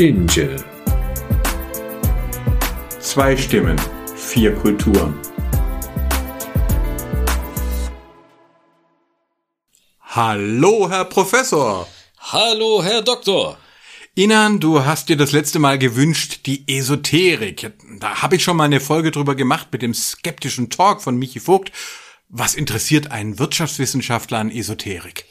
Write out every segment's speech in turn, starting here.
Angel. Zwei Stimmen, vier Kulturen. Hallo, Herr Professor. Hallo, Herr Doktor. Inan, du hast dir das letzte Mal gewünscht, die Esoterik. Da habe ich schon mal eine Folge drüber gemacht mit dem skeptischen Talk von Michi Vogt. Was interessiert einen Wirtschaftswissenschaftler an Esoterik?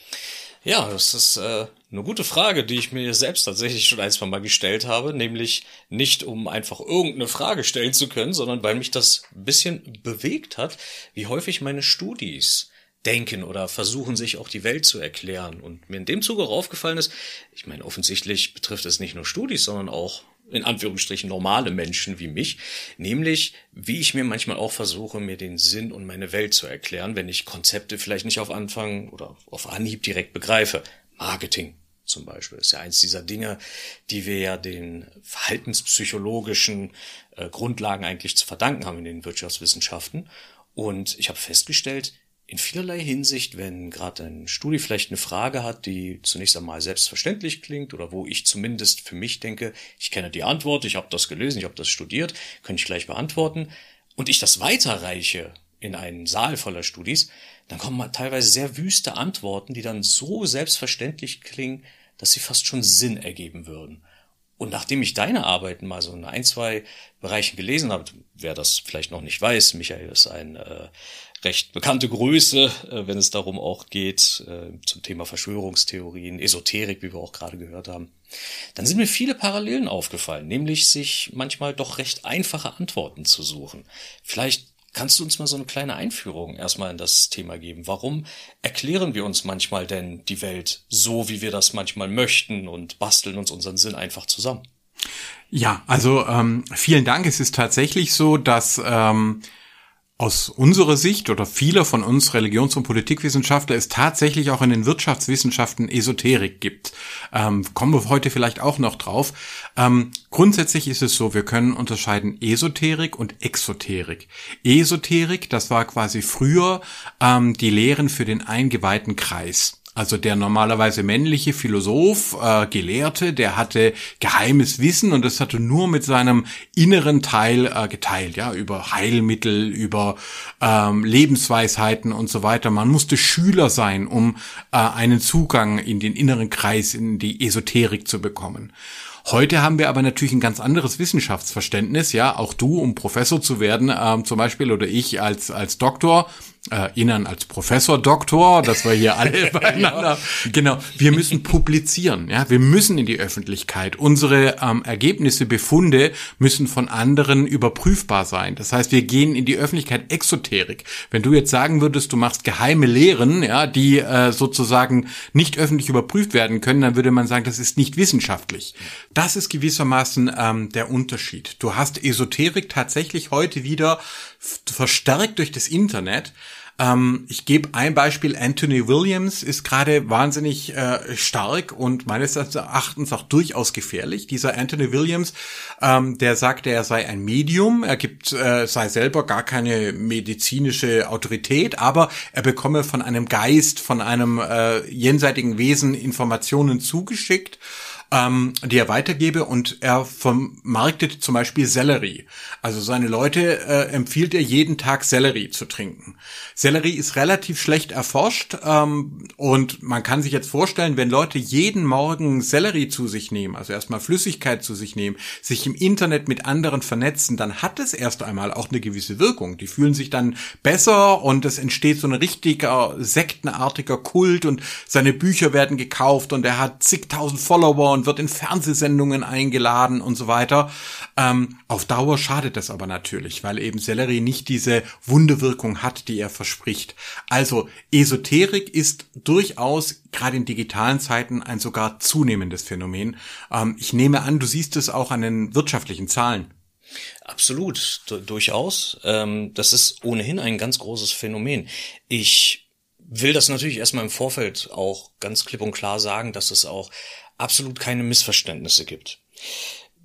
Ja, das ist äh, eine gute Frage, die ich mir selbst tatsächlich schon ein, zwei Mal gestellt habe, nämlich nicht um einfach irgendeine Frage stellen zu können, sondern weil mich das ein bisschen bewegt hat, wie häufig meine Studis denken oder versuchen sich auch die Welt zu erklären. Und mir in dem Zuge aufgefallen ist, ich meine, offensichtlich betrifft es nicht nur Studis, sondern auch in Anführungsstrichen normale Menschen wie mich, nämlich wie ich mir manchmal auch versuche, mir den Sinn und meine Welt zu erklären, wenn ich Konzepte vielleicht nicht auf Anfang oder auf Anhieb direkt begreife. Marketing zum Beispiel ist ja eins dieser Dinge, die wir ja den verhaltenspsychologischen äh, Grundlagen eigentlich zu verdanken haben in den Wirtschaftswissenschaften. Und ich habe festgestellt, in vielerlei Hinsicht, wenn gerade ein Studi vielleicht eine Frage hat, die zunächst einmal selbstverständlich klingt oder wo ich zumindest für mich denke, ich kenne die Antwort, ich habe das gelesen, ich habe das studiert, könnte ich gleich beantworten, und ich das weiterreiche in einen Saal voller Studis, dann kommen teilweise sehr wüste Antworten, die dann so selbstverständlich klingen, dass sie fast schon Sinn ergeben würden. Und nachdem ich deine Arbeiten mal so in ein, zwei Bereichen gelesen habe, wer das vielleicht noch nicht weiß, Michael ist ein äh, recht bekannte Größe, äh, wenn es darum auch geht, äh, zum Thema Verschwörungstheorien, Esoterik, wie wir auch gerade gehört haben, dann sind mir viele Parallelen aufgefallen, nämlich sich manchmal doch recht einfache Antworten zu suchen. Vielleicht Kannst du uns mal so eine kleine Einführung erstmal in das Thema geben? Warum erklären wir uns manchmal denn die Welt so, wie wir das manchmal möchten und basteln uns unseren Sinn einfach zusammen? Ja, also ähm, vielen Dank. Es ist tatsächlich so, dass ähm, aus unserer Sicht oder vieler von uns Religions- und Politikwissenschaftler es tatsächlich auch in den Wirtschaftswissenschaften Esoterik gibt. Ähm, kommen wir heute vielleicht auch noch drauf. Ähm, grundsätzlich ist es so, wir können unterscheiden Esoterik und Exoterik. Esoterik, das war quasi früher ähm, die Lehren für den eingeweihten Kreis. Also der normalerweise männliche Philosoph, äh, Gelehrte, der hatte geheimes Wissen und das hatte nur mit seinem inneren Teil äh, geteilt, ja, über Heilmittel, über ähm, Lebensweisheiten und so weiter. Man musste Schüler sein, um äh, einen Zugang in den inneren Kreis, in die Esoterik zu bekommen. Heute haben wir aber natürlich ein ganz anderes Wissenschaftsverständnis, ja, auch du, um Professor zu werden, ähm, zum Beispiel, oder ich als, als Doktor, äh, Ihnen als Professor Doktor, dass wir hier alle beieinander, ja. genau, wir müssen publizieren, ja, wir müssen in die Öffentlichkeit. Unsere ähm, Ergebnisse, Befunde müssen von anderen überprüfbar sein. Das heißt, wir gehen in die Öffentlichkeit Exoterik. Wenn du jetzt sagen würdest, du machst geheime Lehren, ja, die äh, sozusagen nicht öffentlich überprüft werden können, dann würde man sagen, das ist nicht wissenschaftlich. Das ist gewissermaßen ähm, der Unterschied. Du hast Esoterik tatsächlich heute wieder verstärkt durch das Internet. Ähm, ich gebe ein Beispiel. Anthony Williams ist gerade wahnsinnig äh, stark und meines Erachtens auch durchaus gefährlich. Dieser Anthony Williams, ähm, der sagt, er sei ein Medium. Er gibt, äh, sei selber gar keine medizinische Autorität, aber er bekomme von einem Geist, von einem äh, jenseitigen Wesen Informationen zugeschickt ähm, die er weitergebe und er vermarktet zum Beispiel Sellerie. Also seine Leute äh, empfiehlt er jeden Tag Sellerie zu trinken. Sellerie ist relativ schlecht erforscht ähm, und man kann sich jetzt vorstellen, wenn Leute jeden Morgen Sellerie zu sich nehmen, also erstmal Flüssigkeit zu sich nehmen, sich im Internet mit anderen vernetzen, dann hat es erst einmal auch eine gewisse Wirkung. Die fühlen sich dann besser und es entsteht so ein richtiger sektenartiger Kult und seine Bücher werden gekauft und er hat zigtausend Follower und wird in Fernsehsendungen eingeladen und so weiter. Ähm, auf Dauer schadet das aber natürlich, weil eben Sellerie nicht diese Wunderwirkung hat, die er verspricht. Also Esoterik ist durchaus gerade in digitalen Zeiten ein sogar zunehmendes Phänomen. Ähm, ich nehme an, du siehst es auch an den wirtschaftlichen Zahlen. Absolut, durchaus. Ähm, das ist ohnehin ein ganz großes Phänomen. Ich will das natürlich erstmal im Vorfeld auch ganz klipp und klar sagen, dass es auch absolut keine Missverständnisse gibt.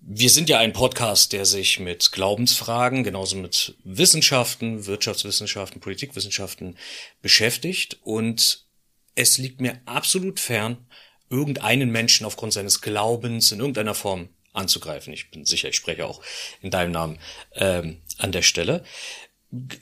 Wir sind ja ein Podcast, der sich mit Glaubensfragen, genauso mit Wissenschaften, Wirtschaftswissenschaften, Politikwissenschaften beschäftigt und es liegt mir absolut fern, irgendeinen Menschen aufgrund seines Glaubens in irgendeiner Form anzugreifen. Ich bin sicher, ich spreche auch in deinem Namen ähm, an der Stelle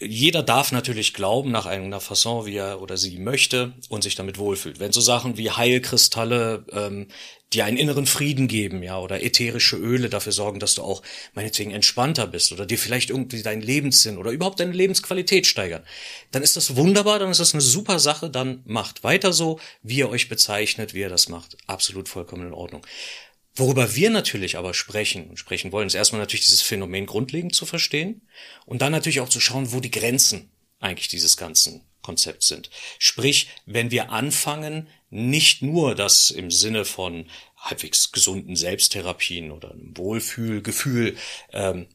jeder darf natürlich glauben nach einer Fasson, wie er oder sie möchte und sich damit wohlfühlt. Wenn so Sachen wie Heilkristalle ähm, dir einen inneren Frieden geben, ja, oder ätherische Öle dafür sorgen, dass du auch meinetwegen entspannter bist oder dir vielleicht irgendwie deinen Lebenssinn oder überhaupt deine Lebensqualität steigern, dann ist das wunderbar, dann ist das eine super Sache, dann macht weiter so, wie ihr euch bezeichnet, wie ihr das macht. Absolut vollkommen in Ordnung. Worüber wir natürlich aber sprechen und sprechen wollen, ist erstmal natürlich dieses Phänomen grundlegend zu verstehen und dann natürlich auch zu schauen, wo die Grenzen eigentlich dieses ganzen Konzepts sind. Sprich, wenn wir anfangen, nicht nur das im Sinne von halbwegs gesunden Selbsttherapien oder einem Wohlfühlgefühl ähm,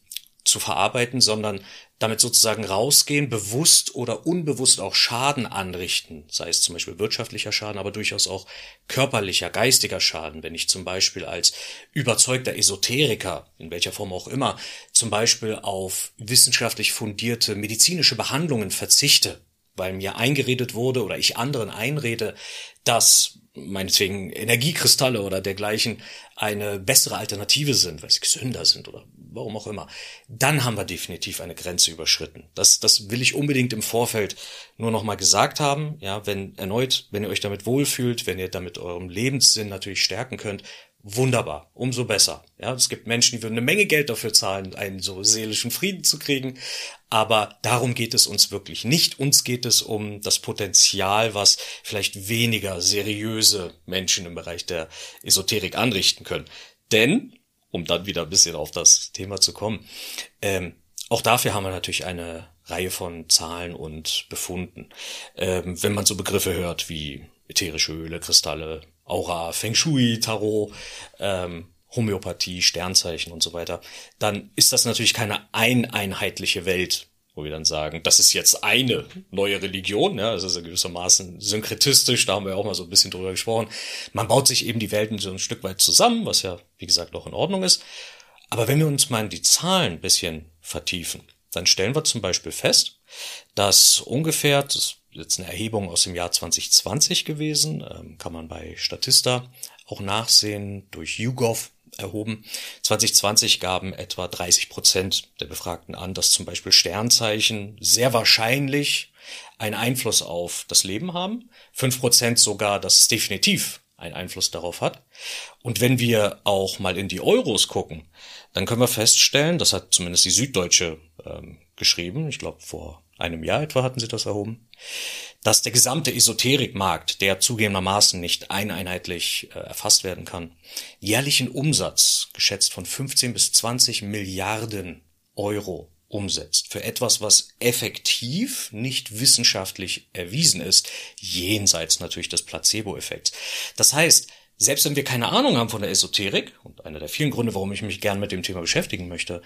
zu verarbeiten, sondern damit sozusagen rausgehen, bewusst oder unbewusst auch Schaden anrichten, sei es zum Beispiel wirtschaftlicher Schaden, aber durchaus auch körperlicher, geistiger Schaden, wenn ich zum Beispiel als überzeugter Esoteriker, in welcher Form auch immer, zum Beispiel auf wissenschaftlich fundierte medizinische Behandlungen verzichte, weil mir eingeredet wurde oder ich anderen einrede, dass meinetwegen Energiekristalle oder dergleichen eine bessere Alternative sind, weil sie gesünder sind oder warum auch immer, dann haben wir definitiv eine Grenze überschritten. Das, das will ich unbedingt im Vorfeld nur nochmal gesagt haben. Ja, wenn erneut, wenn ihr euch damit wohlfühlt, wenn ihr damit eurem Lebenssinn natürlich stärken könnt, wunderbar, umso besser. Ja, es gibt Menschen, die würden eine Menge Geld dafür zahlen, einen so seelischen Frieden zu kriegen. Aber darum geht es uns wirklich nicht. Uns geht es um das Potenzial, was vielleicht weniger seriöse Menschen im Bereich der Esoterik anrichten können. Denn, um dann wieder ein bisschen auf das Thema zu kommen, ähm, auch dafür haben wir natürlich eine Reihe von Zahlen und Befunden. Ähm, wenn man so Begriffe hört wie ätherische Öle, Kristalle, Aura, Feng Shui, Tarot, ähm, Homöopathie, Sternzeichen und so weiter, dann ist das natürlich keine eineinheitliche Welt, wo wir dann sagen, das ist jetzt eine neue Religion, ja, das ist gewissermaßen synkretistisch, da haben wir auch mal so ein bisschen drüber gesprochen. Man baut sich eben die Welten so ein Stück weit zusammen, was ja, wie gesagt, auch in Ordnung ist. Aber wenn wir uns mal in die Zahlen ein bisschen vertiefen, dann stellen wir zum Beispiel fest, dass ungefähr, das jetzt eine Erhebung aus dem Jahr 2020 gewesen, ähm, kann man bei Statista auch nachsehen, durch YouGov erhoben. 2020 gaben etwa 30 Prozent der Befragten an, dass zum Beispiel Sternzeichen sehr wahrscheinlich einen Einfluss auf das Leben haben. Fünf Prozent sogar, dass es definitiv einen Einfluss darauf hat. Und wenn wir auch mal in die Euros gucken, dann können wir feststellen, das hat zumindest die Süddeutsche ähm, geschrieben, ich glaube vor einem Jahr etwa hatten sie das erhoben, dass der gesamte Esoterikmarkt, der zugegebenermaßen nicht eineinheitlich äh, erfasst werden kann, jährlichen Umsatz, geschätzt von 15 bis 20 Milliarden Euro umsetzt für etwas, was effektiv nicht wissenschaftlich erwiesen ist, jenseits natürlich des Placebo-Effekts. Das heißt, selbst wenn wir keine Ahnung haben von der Esoterik, und einer der vielen Gründe, warum ich mich gern mit dem Thema beschäftigen möchte,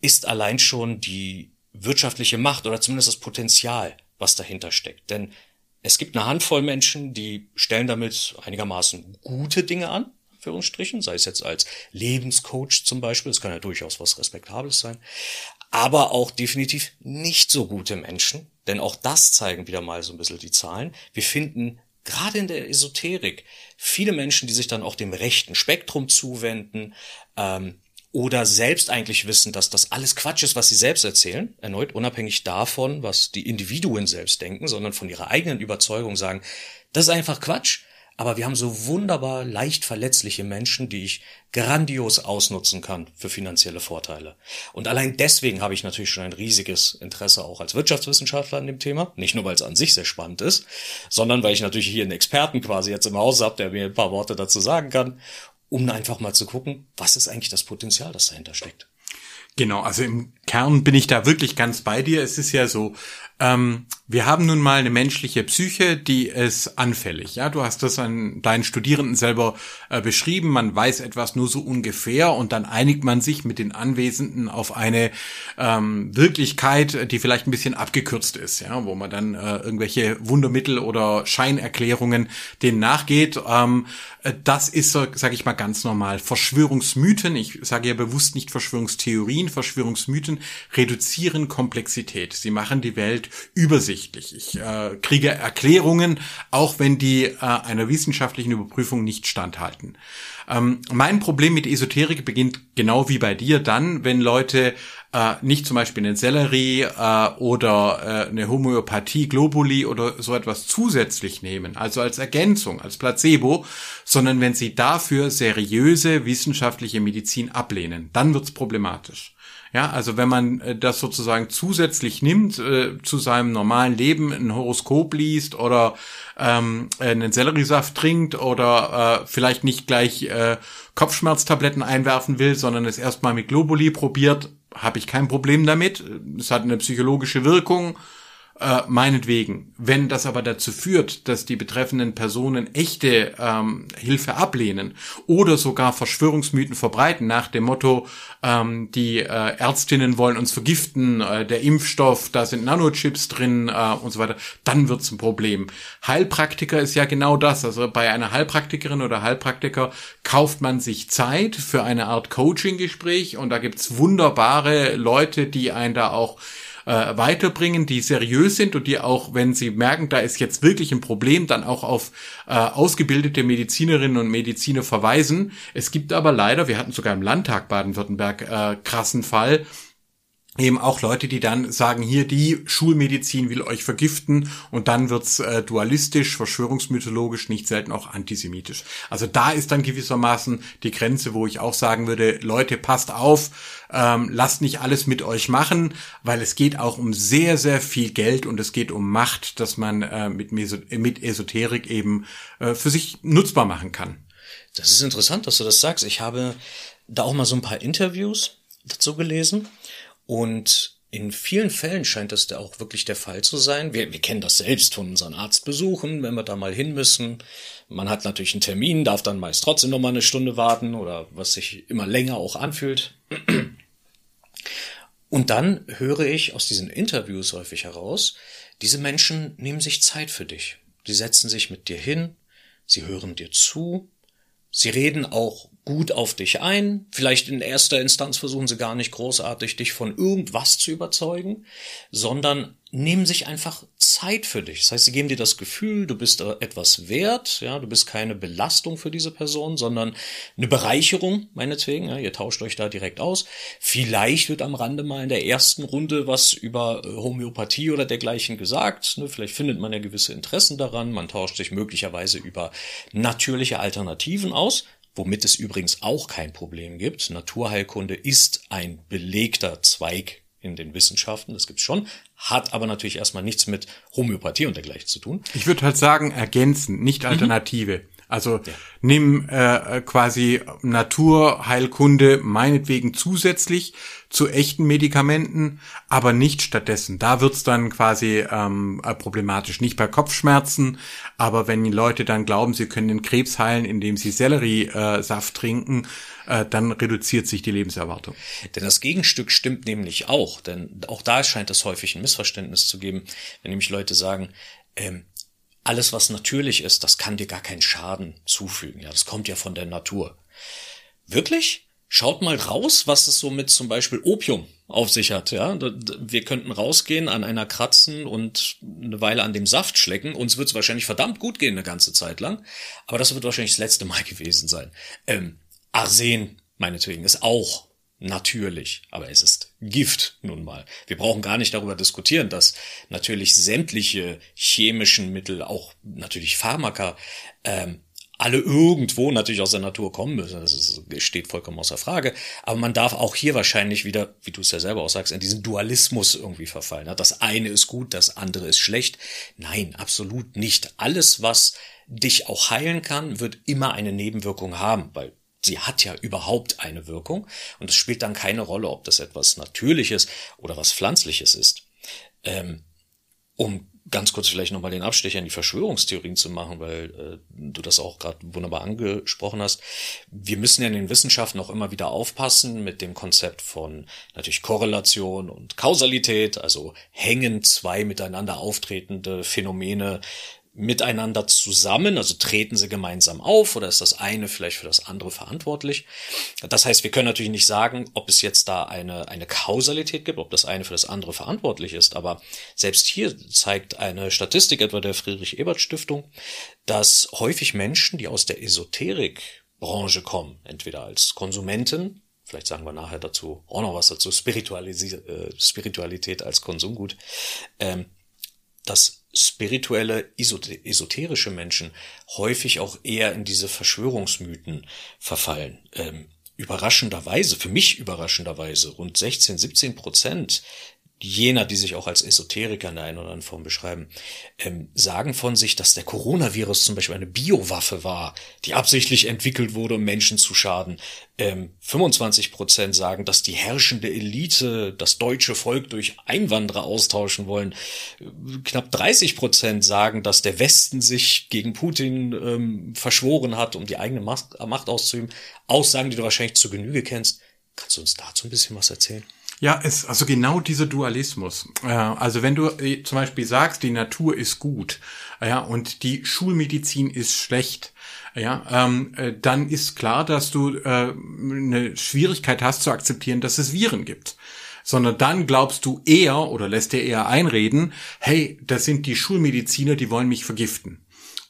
ist allein schon die wirtschaftliche Macht oder zumindest das Potenzial, was dahinter steckt. Denn es gibt eine Handvoll Menschen, die stellen damit einigermaßen gute Dinge an, für uns Strichen, sei es jetzt als Lebenscoach zum Beispiel, das kann ja durchaus was Respektables sein, aber auch definitiv nicht so gute Menschen, denn auch das zeigen wieder mal so ein bisschen die Zahlen. Wir finden gerade in der Esoterik viele Menschen, die sich dann auch dem rechten Spektrum zuwenden, ähm, oder selbst eigentlich wissen, dass das alles Quatsch ist, was sie selbst erzählen, erneut unabhängig davon, was die Individuen selbst denken, sondern von ihrer eigenen Überzeugung sagen, das ist einfach Quatsch, aber wir haben so wunderbar leicht verletzliche Menschen, die ich grandios ausnutzen kann für finanzielle Vorteile. Und allein deswegen habe ich natürlich schon ein riesiges Interesse auch als Wirtschaftswissenschaftler an dem Thema. Nicht nur, weil es an sich sehr spannend ist, sondern weil ich natürlich hier einen Experten quasi jetzt im Haus habe, der mir ein paar Worte dazu sagen kann um einfach mal zu gucken, was ist eigentlich das Potenzial, das dahinter steckt. Genau, also im Kern bin ich da wirklich ganz bei dir. Es ist ja so, ähm, wir haben nun mal eine menschliche Psyche, die ist anfällig. Ja, du hast das an deinen Studierenden selber äh, beschrieben. Man weiß etwas nur so ungefähr und dann einigt man sich mit den Anwesenden auf eine ähm, Wirklichkeit, die vielleicht ein bisschen abgekürzt ist, ja, wo man dann äh, irgendwelche Wundermittel oder Scheinerklärungen denen nachgeht. Ähm, äh, das ist, sage ich mal, ganz normal. Verschwörungsmythen, ich sage ja bewusst nicht Verschwörungstheorien, Verschwörungsmythen reduzieren Komplexität. Sie machen die Welt übersichtlich. Ich äh, kriege Erklärungen, auch wenn die äh, einer wissenschaftlichen Überprüfung nicht standhalten. Ähm, mein Problem mit Esoterik beginnt genau wie bei dir dann, wenn Leute äh, nicht zum Beispiel einen Sellerie äh, oder äh, eine Homöopathie, Globuli oder so etwas zusätzlich nehmen, also als Ergänzung, als Placebo, sondern wenn sie dafür seriöse wissenschaftliche Medizin ablehnen, dann wird's problematisch. Ja, also wenn man äh, das sozusagen zusätzlich nimmt äh, zu seinem normalen Leben, ein Horoskop liest oder ähm, einen Selleriesaft trinkt oder äh, vielleicht nicht gleich äh, Kopfschmerztabletten einwerfen will, sondern es erstmal mit Globuli probiert, habe ich kein Problem damit. Es hat eine psychologische Wirkung äh, meinetwegen. Wenn das aber dazu führt, dass die betreffenden Personen echte ähm, Hilfe ablehnen oder sogar Verschwörungsmythen verbreiten nach dem Motto, ähm, die äh, Ärztinnen wollen uns vergiften, äh, der Impfstoff, da sind Nanochips drin äh, und so weiter, dann wird's ein Problem. Heilpraktiker ist ja genau das. Also bei einer Heilpraktikerin oder Heilpraktiker kauft man sich Zeit für eine Art Coaching-Gespräch und da gibt's wunderbare Leute, die einen da auch äh, weiterbringen, die seriös sind und die auch, wenn sie merken, da ist jetzt wirklich ein Problem, dann auch auf äh, ausgebildete Medizinerinnen und Mediziner verweisen. Es gibt aber leider, wir hatten sogar im Landtag Baden-Württemberg äh, krassen Fall, eben auch Leute, die dann sagen, hier die Schulmedizin will euch vergiften und dann wird's äh, dualistisch, verschwörungsmythologisch, nicht selten auch antisemitisch. Also da ist dann gewissermaßen die Grenze, wo ich auch sagen würde, Leute, passt auf, ähm, lasst nicht alles mit euch machen, weil es geht auch um sehr, sehr viel Geld und es geht um Macht, dass man äh, mit, Meso mit Esoterik eben äh, für sich nutzbar machen kann. Das ist interessant, dass du das sagst. Ich habe da auch mal so ein paar Interviews dazu gelesen und in vielen Fällen scheint das da auch wirklich der Fall zu sein. Wir, wir kennen das selbst von unseren Arztbesuchen, wenn wir da mal hin müssen. Man hat natürlich einen Termin, darf dann meist trotzdem noch mal eine Stunde warten oder was sich immer länger auch anfühlt. Und dann höre ich aus diesen Interviews häufig heraus, diese Menschen nehmen sich Zeit für dich. Sie setzen sich mit dir hin, sie hören dir zu, sie reden auch gut auf dich ein. Vielleicht in erster Instanz versuchen sie gar nicht großartig, dich von irgendwas zu überzeugen, sondern nehmen sich einfach Zeit für dich. Das heißt, sie geben dir das Gefühl, du bist etwas wert, ja, du bist keine Belastung für diese Person, sondern eine Bereicherung, meinetwegen, ja, ihr tauscht euch da direkt aus. Vielleicht wird am Rande mal in der ersten Runde was über äh, Homöopathie oder dergleichen gesagt, ne? vielleicht findet man ja gewisse Interessen daran, man tauscht sich möglicherweise über natürliche Alternativen aus, womit es übrigens auch kein Problem gibt. Naturheilkunde ist ein belegter Zweig in den Wissenschaften, das gibt's schon, hat aber natürlich erstmal nichts mit Homöopathie und dergleichen zu tun. Ich würde halt sagen, ergänzen, nicht mhm. Alternative. Mhm. Also ja. nimm äh, quasi Naturheilkunde meinetwegen zusätzlich zu echten Medikamenten, aber nicht stattdessen. Da wird's dann quasi ähm, äh, problematisch. Nicht bei Kopfschmerzen, aber wenn die Leute dann glauben, sie können den Krebs heilen, indem sie Selleriesaft äh, trinken, äh, dann reduziert sich die Lebenserwartung. Denn das Gegenstück stimmt nämlich auch, denn auch da scheint es häufig ein Missverständnis zu geben, wenn nämlich Leute sagen, ähm, alles, was natürlich ist, das kann dir gar keinen Schaden zufügen. Ja, das kommt ja von der Natur. Wirklich? Schaut mal raus, was es so mit zum Beispiel Opium auf sich hat. Ja, wir könnten rausgehen, an einer kratzen und eine Weile an dem Saft schlecken. Uns wird es wahrscheinlich verdammt gut gehen eine ganze Zeit lang, aber das wird wahrscheinlich das letzte Mal gewesen sein. Ähm, Arsen meinetwegen ist auch natürlich, aber es ist Gift nun mal. Wir brauchen gar nicht darüber diskutieren, dass natürlich sämtliche chemischen Mittel, auch natürlich Pharmaka, ähm, alle irgendwo natürlich aus der Natur kommen müssen. Das steht vollkommen außer Frage. Aber man darf auch hier wahrscheinlich wieder, wie du es ja selber auch sagst, in diesen Dualismus irgendwie verfallen. Das eine ist gut, das andere ist schlecht. Nein, absolut nicht. Alles, was dich auch heilen kann, wird immer eine Nebenwirkung haben, weil sie hat ja überhaupt eine Wirkung und es spielt dann keine Rolle, ob das etwas Natürliches oder was Pflanzliches ist. Ähm, um ganz kurz vielleicht nochmal den Abstecher in die Verschwörungstheorien zu machen, weil äh, du das auch gerade wunderbar angesprochen hast. Wir müssen ja in den Wissenschaften auch immer wieder aufpassen mit dem Konzept von natürlich Korrelation und Kausalität, also hängen zwei miteinander auftretende Phänomene miteinander zusammen? Also treten sie gemeinsam auf oder ist das eine vielleicht für das andere verantwortlich? Das heißt, wir können natürlich nicht sagen, ob es jetzt da eine, eine Kausalität gibt, ob das eine für das andere verantwortlich ist. Aber selbst hier zeigt eine Statistik etwa der Friedrich Ebert Stiftung, dass häufig Menschen, die aus der Esoterikbranche kommen, entweder als Konsumenten, vielleicht sagen wir nachher dazu auch noch was dazu, äh, Spiritualität als Konsumgut, ähm, dass spirituelle, esoterische Menschen häufig auch eher in diese Verschwörungsmythen verfallen. Ähm, überraschenderweise, für mich überraschenderweise, rund 16, 17 Prozent jener, die sich auch als Esoteriker in der einen oder anderen Form beschreiben, ähm, sagen von sich, dass der Coronavirus zum Beispiel eine Biowaffe war, die absichtlich entwickelt wurde, um Menschen zu schaden. Ähm, 25 Prozent sagen, dass die herrschende Elite das deutsche Volk durch Einwanderer austauschen wollen. Knapp 30 Prozent sagen, dass der Westen sich gegen Putin ähm, verschworen hat, um die eigene Macht, Macht auszuüben. Aussagen, die du wahrscheinlich zu Genüge kennst. Kannst du uns dazu ein bisschen was erzählen? Ja, es, also genau dieser Dualismus. Äh, also wenn du äh, zum Beispiel sagst, die Natur ist gut, ja, und die Schulmedizin ist schlecht, ja, ähm, äh, dann ist klar, dass du äh, eine Schwierigkeit hast zu akzeptieren, dass es Viren gibt sondern dann glaubst du eher oder lässt dir eher einreden, hey, das sind die Schulmediziner, die wollen mich vergiften.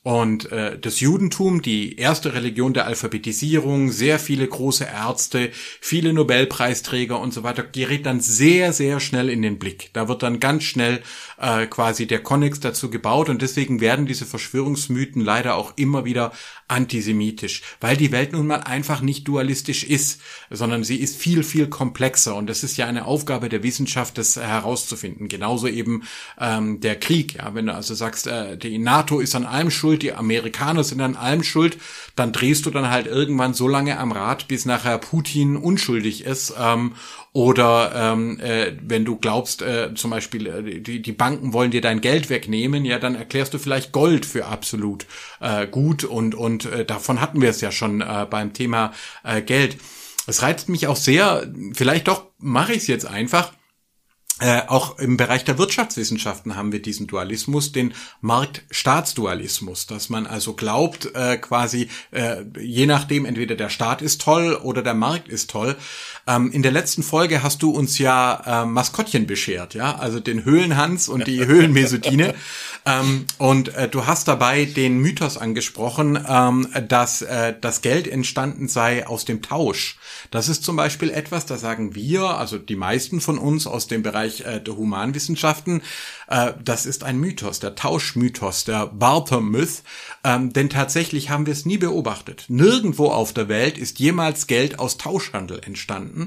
Und äh, das Judentum, die erste Religion der Alphabetisierung, sehr viele große Ärzte, viele Nobelpreisträger und so weiter, gerät dann sehr, sehr schnell in den Blick. Da wird dann ganz schnell äh, quasi der Konnex dazu gebaut und deswegen werden diese Verschwörungsmythen leider auch immer wieder antisemitisch, weil die Welt nun mal einfach nicht dualistisch ist, sondern sie ist viel, viel komplexer und das ist ja eine Aufgabe der Wissenschaft, das herauszufinden. Genauso eben ähm, der Krieg. Ja, wenn du also sagst, äh, die NATO ist an allem schuld, die Amerikaner sind an allem schuld, dann drehst du dann halt irgendwann so lange am Rad, bis nachher Putin unschuldig ist ähm, oder ähm, äh, wenn du glaubst, äh, zum Beispiel, äh, die, die Banken wollen dir dein Geld wegnehmen, ja, dann erklärst du vielleicht Gold für absolut äh, gut und, und äh, davon hatten wir es ja schon äh, beim Thema äh, Geld. Es reizt mich auch sehr, vielleicht doch mache ich es jetzt einfach, äh, auch im Bereich der Wirtschaftswissenschaften haben wir diesen Dualismus, den Markt-Staatsdualismus, dass man also glaubt, äh, quasi äh, je nachdem, entweder der Staat ist toll oder der Markt ist toll. Ähm, in der letzten Folge hast du uns ja äh, Maskottchen beschert, ja, also den Höhlenhans und die Höhlenmesotine. ähm, und äh, du hast dabei den Mythos angesprochen, ähm, dass äh, das Geld entstanden sei aus dem Tausch. Das ist zum Beispiel etwas, da sagen wir, also die meisten von uns aus dem Bereich äh, der Humanwissenschaften, äh, das ist ein Mythos, der Tauschmythos, der Barter-Myth, ähm, denn tatsächlich haben wir es nie beobachtet. Nirgendwo auf der Welt ist jemals Geld aus Tauschhandel entstanden.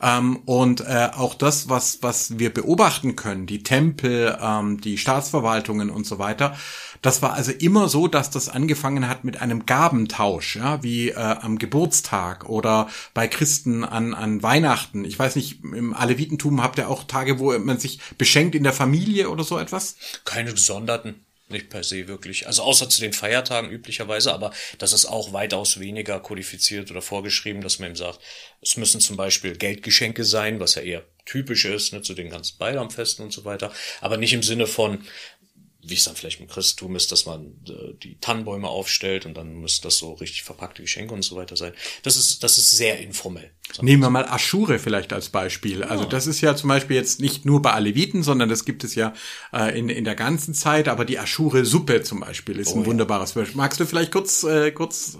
Ähm, und äh, auch das, was, was wir beobachten können, die Tempel, ähm, die Staatsverwaltungen und so weiter, das war also immer so, dass das angefangen hat mit einem Gabentausch, ja, wie äh, am Geburtstag oder bei Christen an, an Weihnachten. Ich weiß nicht, im Alevitentum habt ihr auch Tage, wo man sich beschenkt in der Familie oder so etwas? Keine gesonderten. Nicht per se wirklich. Also außer zu den Feiertagen üblicherweise, aber das ist auch weitaus weniger kodifiziert oder vorgeschrieben, dass man ihm sagt, es müssen zum Beispiel Geldgeschenke sein, was ja eher typisch ist, ne, zu den ganzen Beilamfesten und so weiter, aber nicht im Sinne von, wie es dann vielleicht im Christentum ist, dass man äh, die Tannenbäume aufstellt und dann müssen das so richtig verpackte Geschenke und so weiter sein. Das ist, das ist sehr informell. Nehmen wir mal Aschure vielleicht als Beispiel. Ja. Also das ist ja zum Beispiel jetzt nicht nur bei Aleviten, sondern das gibt es ja äh, in, in der ganzen Zeit. Aber die Aschure-Suppe zum Beispiel ist oh, ein wunderbares Beispiel. Magst du vielleicht kurz, äh, kurz?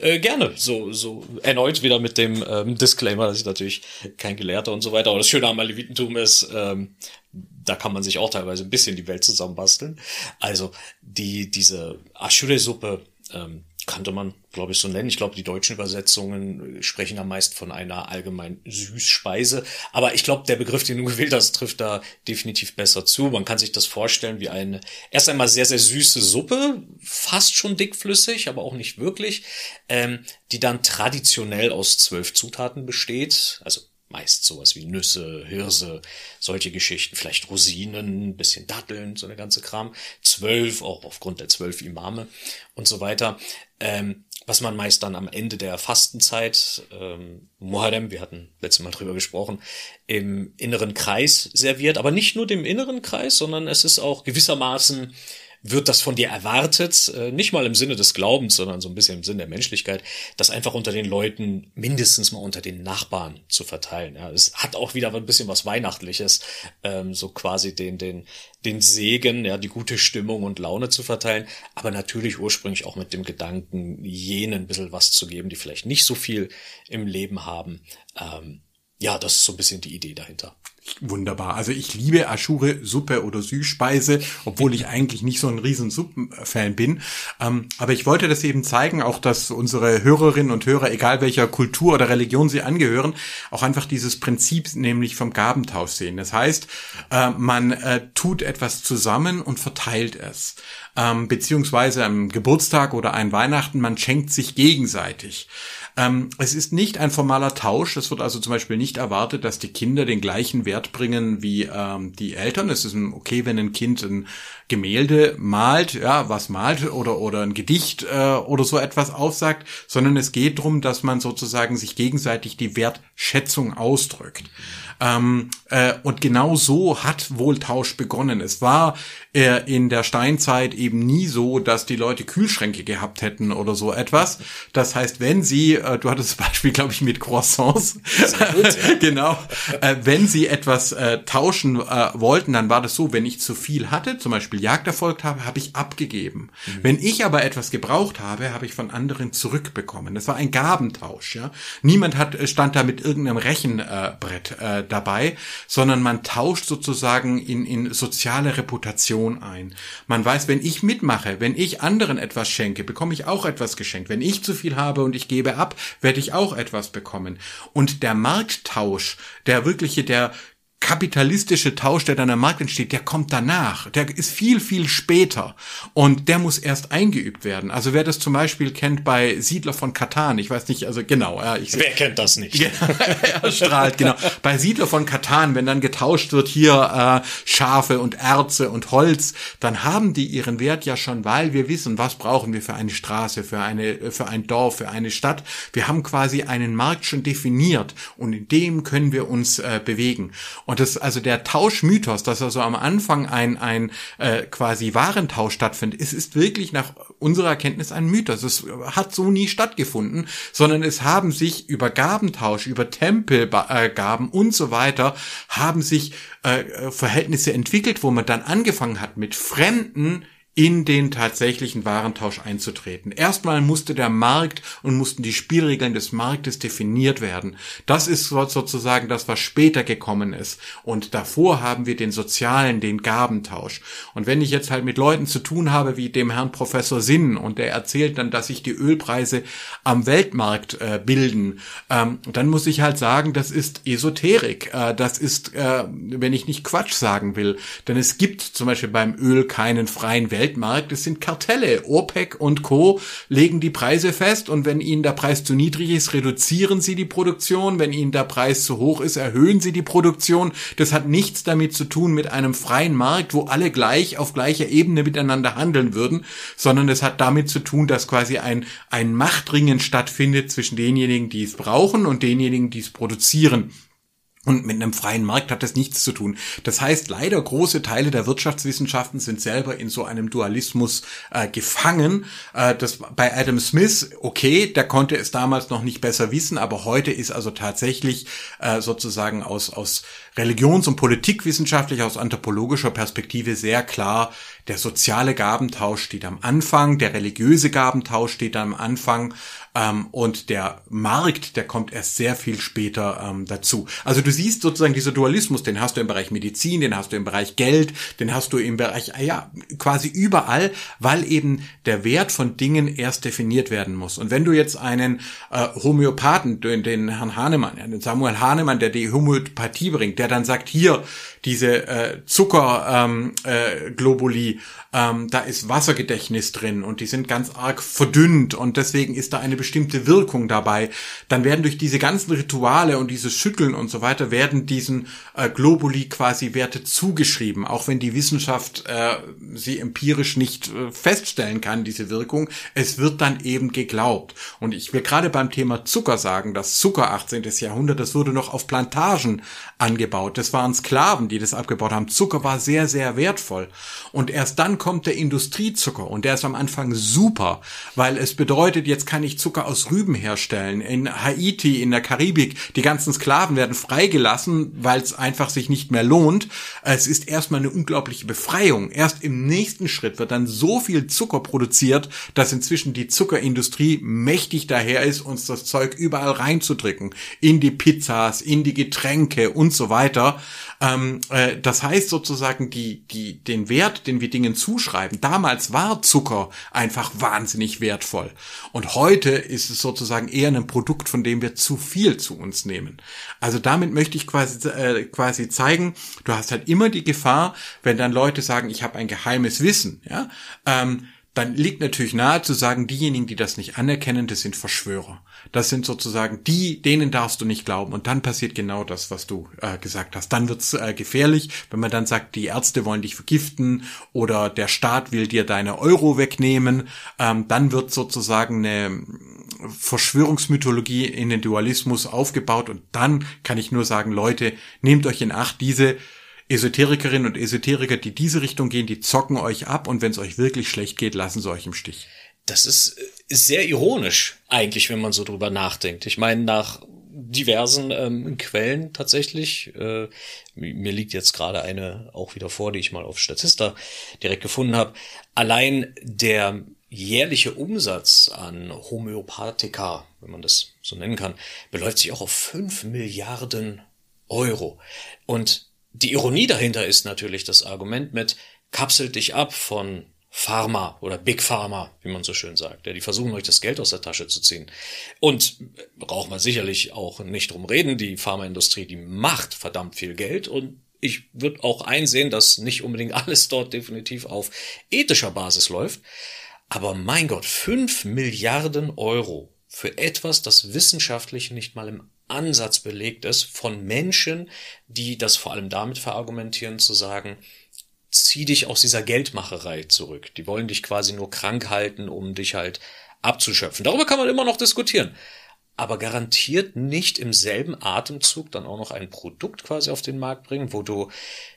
Äh, äh, gerne. So, so erneut wieder mit dem ähm, Disclaimer, dass ich natürlich kein Gelehrter und so weiter. Aber das Schöne am Alevitentum ist, ähm, da kann man sich auch teilweise ein bisschen die Welt zusammenbasteln. Also die diese Aschure-Suppe ähm, könnte man, glaube ich, so nennen. Ich glaube, die deutschen Übersetzungen sprechen am meisten von einer allgemein Süßspeise. Aber ich glaube, der Begriff, den du gewählt hast, trifft da definitiv besser zu. Man kann sich das vorstellen wie eine erst einmal sehr, sehr süße Suppe, fast schon dickflüssig, aber auch nicht wirklich, ähm, die dann traditionell aus zwölf Zutaten besteht. Also meist sowas wie Nüsse, Hirse, solche Geschichten, vielleicht Rosinen, bisschen Datteln, so eine ganze Kram. Zwölf, auch aufgrund der zwölf Imame und so weiter. Ähm, was man meist dann am Ende der Fastenzeit, ähm, Muharrem, wir hatten letztes Mal drüber gesprochen, im inneren Kreis serviert, aber nicht nur dem inneren Kreis, sondern es ist auch gewissermaßen wird das von dir erwartet, äh, nicht mal im Sinne des Glaubens, sondern so ein bisschen im Sinne der Menschlichkeit, das einfach unter den Leuten, mindestens mal unter den Nachbarn zu verteilen. Ja, es hat auch wieder ein bisschen was Weihnachtliches, ähm, so quasi den, den, den Segen, ja, die gute Stimmung und Laune zu verteilen, aber natürlich ursprünglich auch mit dem Gedanken, jenen ein bisschen was zu geben, die vielleicht nicht so viel im Leben haben. Ähm, ja, das ist so ein bisschen die Idee dahinter. Wunderbar. Also ich liebe Aschure Suppe oder Süßspeise, obwohl ich eigentlich nicht so ein riesen Suppenfan bin. Ähm, aber ich wollte das eben zeigen, auch dass unsere Hörerinnen und Hörer, egal welcher Kultur oder Religion sie angehören, auch einfach dieses Prinzip nämlich vom Gabentausch sehen. Das heißt, äh, man äh, tut etwas zusammen und verteilt es. Ähm, beziehungsweise am Geburtstag oder ein Weihnachten, man schenkt sich gegenseitig. Ähm, es ist nicht ein formaler Tausch. Es wird also zum Beispiel nicht erwartet, dass die Kinder den gleichen Wert bringen wie ähm, die Eltern. Es ist okay, wenn ein Kind ein Gemälde malt, ja, was malt oder oder ein Gedicht äh, oder so etwas aufsagt, sondern es geht darum, dass man sozusagen sich gegenseitig die Wertschätzung ausdrückt. Ähm, äh, und genau so hat Wohltausch begonnen. Es war äh, in der Steinzeit eben nie so, dass die Leute Kühlschränke gehabt hätten oder so etwas. Das heißt, wenn sie, äh, du hattest das Beispiel, glaube ich, mit Croissants, genau, äh, wenn sie etwas äh, tauschen äh, wollten, dann war das so, wenn ich zu viel hatte, zum Beispiel Jagd erfolgt habe, habe ich abgegeben. Mhm. Wenn ich aber etwas gebraucht habe, habe ich von anderen zurückbekommen. Das war ein Gabentausch. Ja, niemand hat stand da mit irgendeinem Rechenbrett äh, dabei, sondern man tauscht sozusagen in, in soziale Reputation ein. Man weiß, wenn ich mitmache, wenn ich anderen etwas schenke, bekomme ich auch etwas geschenkt. Wenn ich zu viel habe und ich gebe ab, werde ich auch etwas bekommen. Und der Markttausch, der wirkliche, der kapitalistische Tausch, der dann am Markt entsteht, der kommt danach. Der ist viel, viel später. Und der muss erst eingeübt werden. Also wer das zum Beispiel kennt bei Siedler von Katan, ich weiß nicht, also genau. Ja, ich, wer kennt das nicht? er strahlt, genau. Bei Siedler von Katan, wenn dann getauscht wird, hier äh, Schafe und Erze und Holz, dann haben die ihren Wert ja schon, weil wir wissen, was brauchen wir für eine Straße, für, eine, für ein Dorf, für eine Stadt. Wir haben quasi einen Markt schon definiert und in dem können wir uns äh, bewegen. Und das, also der Tauschmythos, dass also am Anfang ein, ein äh, quasi Warentausch stattfindet, es ist wirklich nach unserer Erkenntnis ein Mythos. Es hat so nie stattgefunden, sondern es haben sich über Gabentausch, über Tempelgaben und so weiter, haben sich äh, Verhältnisse entwickelt, wo man dann angefangen hat, mit Fremden in den tatsächlichen Warentausch einzutreten. Erstmal musste der Markt und mussten die Spielregeln des Marktes definiert werden. Das ist sozusagen das, was später gekommen ist. Und davor haben wir den sozialen, den Gabentausch. Und wenn ich jetzt halt mit Leuten zu tun habe, wie dem Herrn Professor Sinn, und der erzählt dann, dass sich die Ölpreise am Weltmarkt äh, bilden, ähm, dann muss ich halt sagen, das ist Esoterik. Äh, das ist, äh, wenn ich nicht Quatsch sagen will. Denn es gibt zum Beispiel beim Öl keinen freien Welt Weltmarkt, es sind Kartelle. OPEC und Co. legen die Preise fest und wenn ihnen der Preis zu niedrig ist, reduzieren sie die Produktion. Wenn ihnen der Preis zu hoch ist, erhöhen sie die Produktion. Das hat nichts damit zu tun mit einem freien Markt, wo alle gleich auf gleicher Ebene miteinander handeln würden, sondern es hat damit zu tun, dass quasi ein, ein Machtringen stattfindet zwischen denjenigen, die es brauchen und denjenigen, die es produzieren. Und mit einem freien Markt hat das nichts zu tun. Das heißt, leider große Teile der Wirtschaftswissenschaften sind selber in so einem Dualismus äh, gefangen. Äh, das bei Adam Smith, okay, der konnte es damals noch nicht besser wissen, aber heute ist also tatsächlich äh, sozusagen aus, aus religions- und politikwissenschaftlich, aus anthropologischer Perspektive sehr klar, der soziale Gabentausch steht am Anfang, der religiöse Gabentausch steht am Anfang ähm, und der Markt, der kommt erst sehr viel später ähm, dazu. Also du siehst sozusagen dieser Dualismus, den hast du im Bereich Medizin, den hast du im Bereich Geld, den hast du im Bereich, ja, quasi überall, weil eben der Wert von Dingen erst definiert werden muss. Und wenn du jetzt einen äh, Homöopathen, den, den Herrn Hahnemann, den Samuel Hahnemann, der die Homöopathie bringt, der dann sagt, hier, diese äh, Zuckerglobuli, ähm, äh, Globuli, ähm, da ist Wassergedächtnis drin und die sind ganz arg verdünnt und deswegen ist da eine bestimmte Wirkung dabei. Dann werden durch diese ganzen Rituale und dieses Schütteln und so weiter, werden diesen äh, Globuli quasi Werte zugeschrieben, auch wenn die Wissenschaft äh, sie empirisch nicht äh, feststellen kann, diese Wirkung. Es wird dann eben geglaubt. Und ich will gerade beim Thema Zucker sagen, dass Zucker 18. Jahrhundert, das wurde noch auf Plantagen angebaut. Das waren Sklaven, die das abgebaut haben. Zucker war sehr, sehr wertvoll. Und erst dann kommt der Industriezucker und der ist am Anfang super, weil es bedeutet, jetzt kann ich Zucker aus Rüben herstellen. In Haiti, in der Karibik, die ganzen Sklaven werden freigelassen, weil es einfach sich nicht mehr lohnt. Es ist erstmal eine unglaubliche Befreiung. Erst im nächsten Schritt wird dann so viel Zucker produziert, dass inzwischen die Zuckerindustrie mächtig daher ist, uns das Zeug überall reinzudrücken. In die Pizzas, in die Getränke und so weiter. Ähm, äh, das heißt sozusagen, die, die, den Wert, den wir Dingen zuschreiben, damals war Zucker einfach wahnsinnig wertvoll. Und heute ist es sozusagen eher ein Produkt, von dem wir zu viel zu uns nehmen. Also damit möchte ich quasi, äh, quasi zeigen, du hast halt immer die Gefahr, wenn dann Leute sagen, ich habe ein geheimes Wissen, ja, ähm, dann liegt natürlich nahe zu sagen, diejenigen, die das nicht anerkennen, das sind Verschwörer. Das sind sozusagen die, denen darfst du nicht glauben. Und dann passiert genau das, was du äh, gesagt hast. Dann wird's äh, gefährlich, wenn man dann sagt, die Ärzte wollen dich vergiften oder der Staat will dir deine Euro wegnehmen. Ähm, dann wird sozusagen eine Verschwörungsmythologie in den Dualismus aufgebaut. Und dann kann ich nur sagen, Leute, nehmt euch in Acht, diese Esoterikerinnen und Esoteriker, die diese Richtung gehen, die zocken euch ab und wenn es euch wirklich schlecht geht, lassen sie euch im Stich. Das ist, sehr ironisch eigentlich, wenn man so drüber nachdenkt. Ich meine, nach diversen ähm, Quellen tatsächlich. Äh, mir liegt jetzt gerade eine auch wieder vor, die ich mal auf Statista direkt gefunden habe. Allein der jährliche Umsatz an Homöopathika, wenn man das so nennen kann, beläuft sich auch auf fünf Milliarden Euro. Und die Ironie dahinter ist natürlich das Argument mit kapselt dich ab von Pharma oder Big Pharma, wie man so schön sagt. Ja, die versuchen euch das Geld aus der Tasche zu ziehen. Und braucht man sicherlich auch nicht drum reden, die Pharmaindustrie, die macht verdammt viel Geld und ich würde auch einsehen, dass nicht unbedingt alles dort definitiv auf ethischer Basis läuft. Aber mein Gott, fünf Milliarden Euro für etwas, das wissenschaftlich nicht mal im Ansatz belegt ist von Menschen, die das vor allem damit verargumentieren, zu sagen, zieh dich aus dieser Geldmacherei zurück. Die wollen dich quasi nur krank halten, um dich halt abzuschöpfen. Darüber kann man immer noch diskutieren. Aber garantiert nicht im selben Atemzug dann auch noch ein Produkt quasi auf den Markt bringen, wo du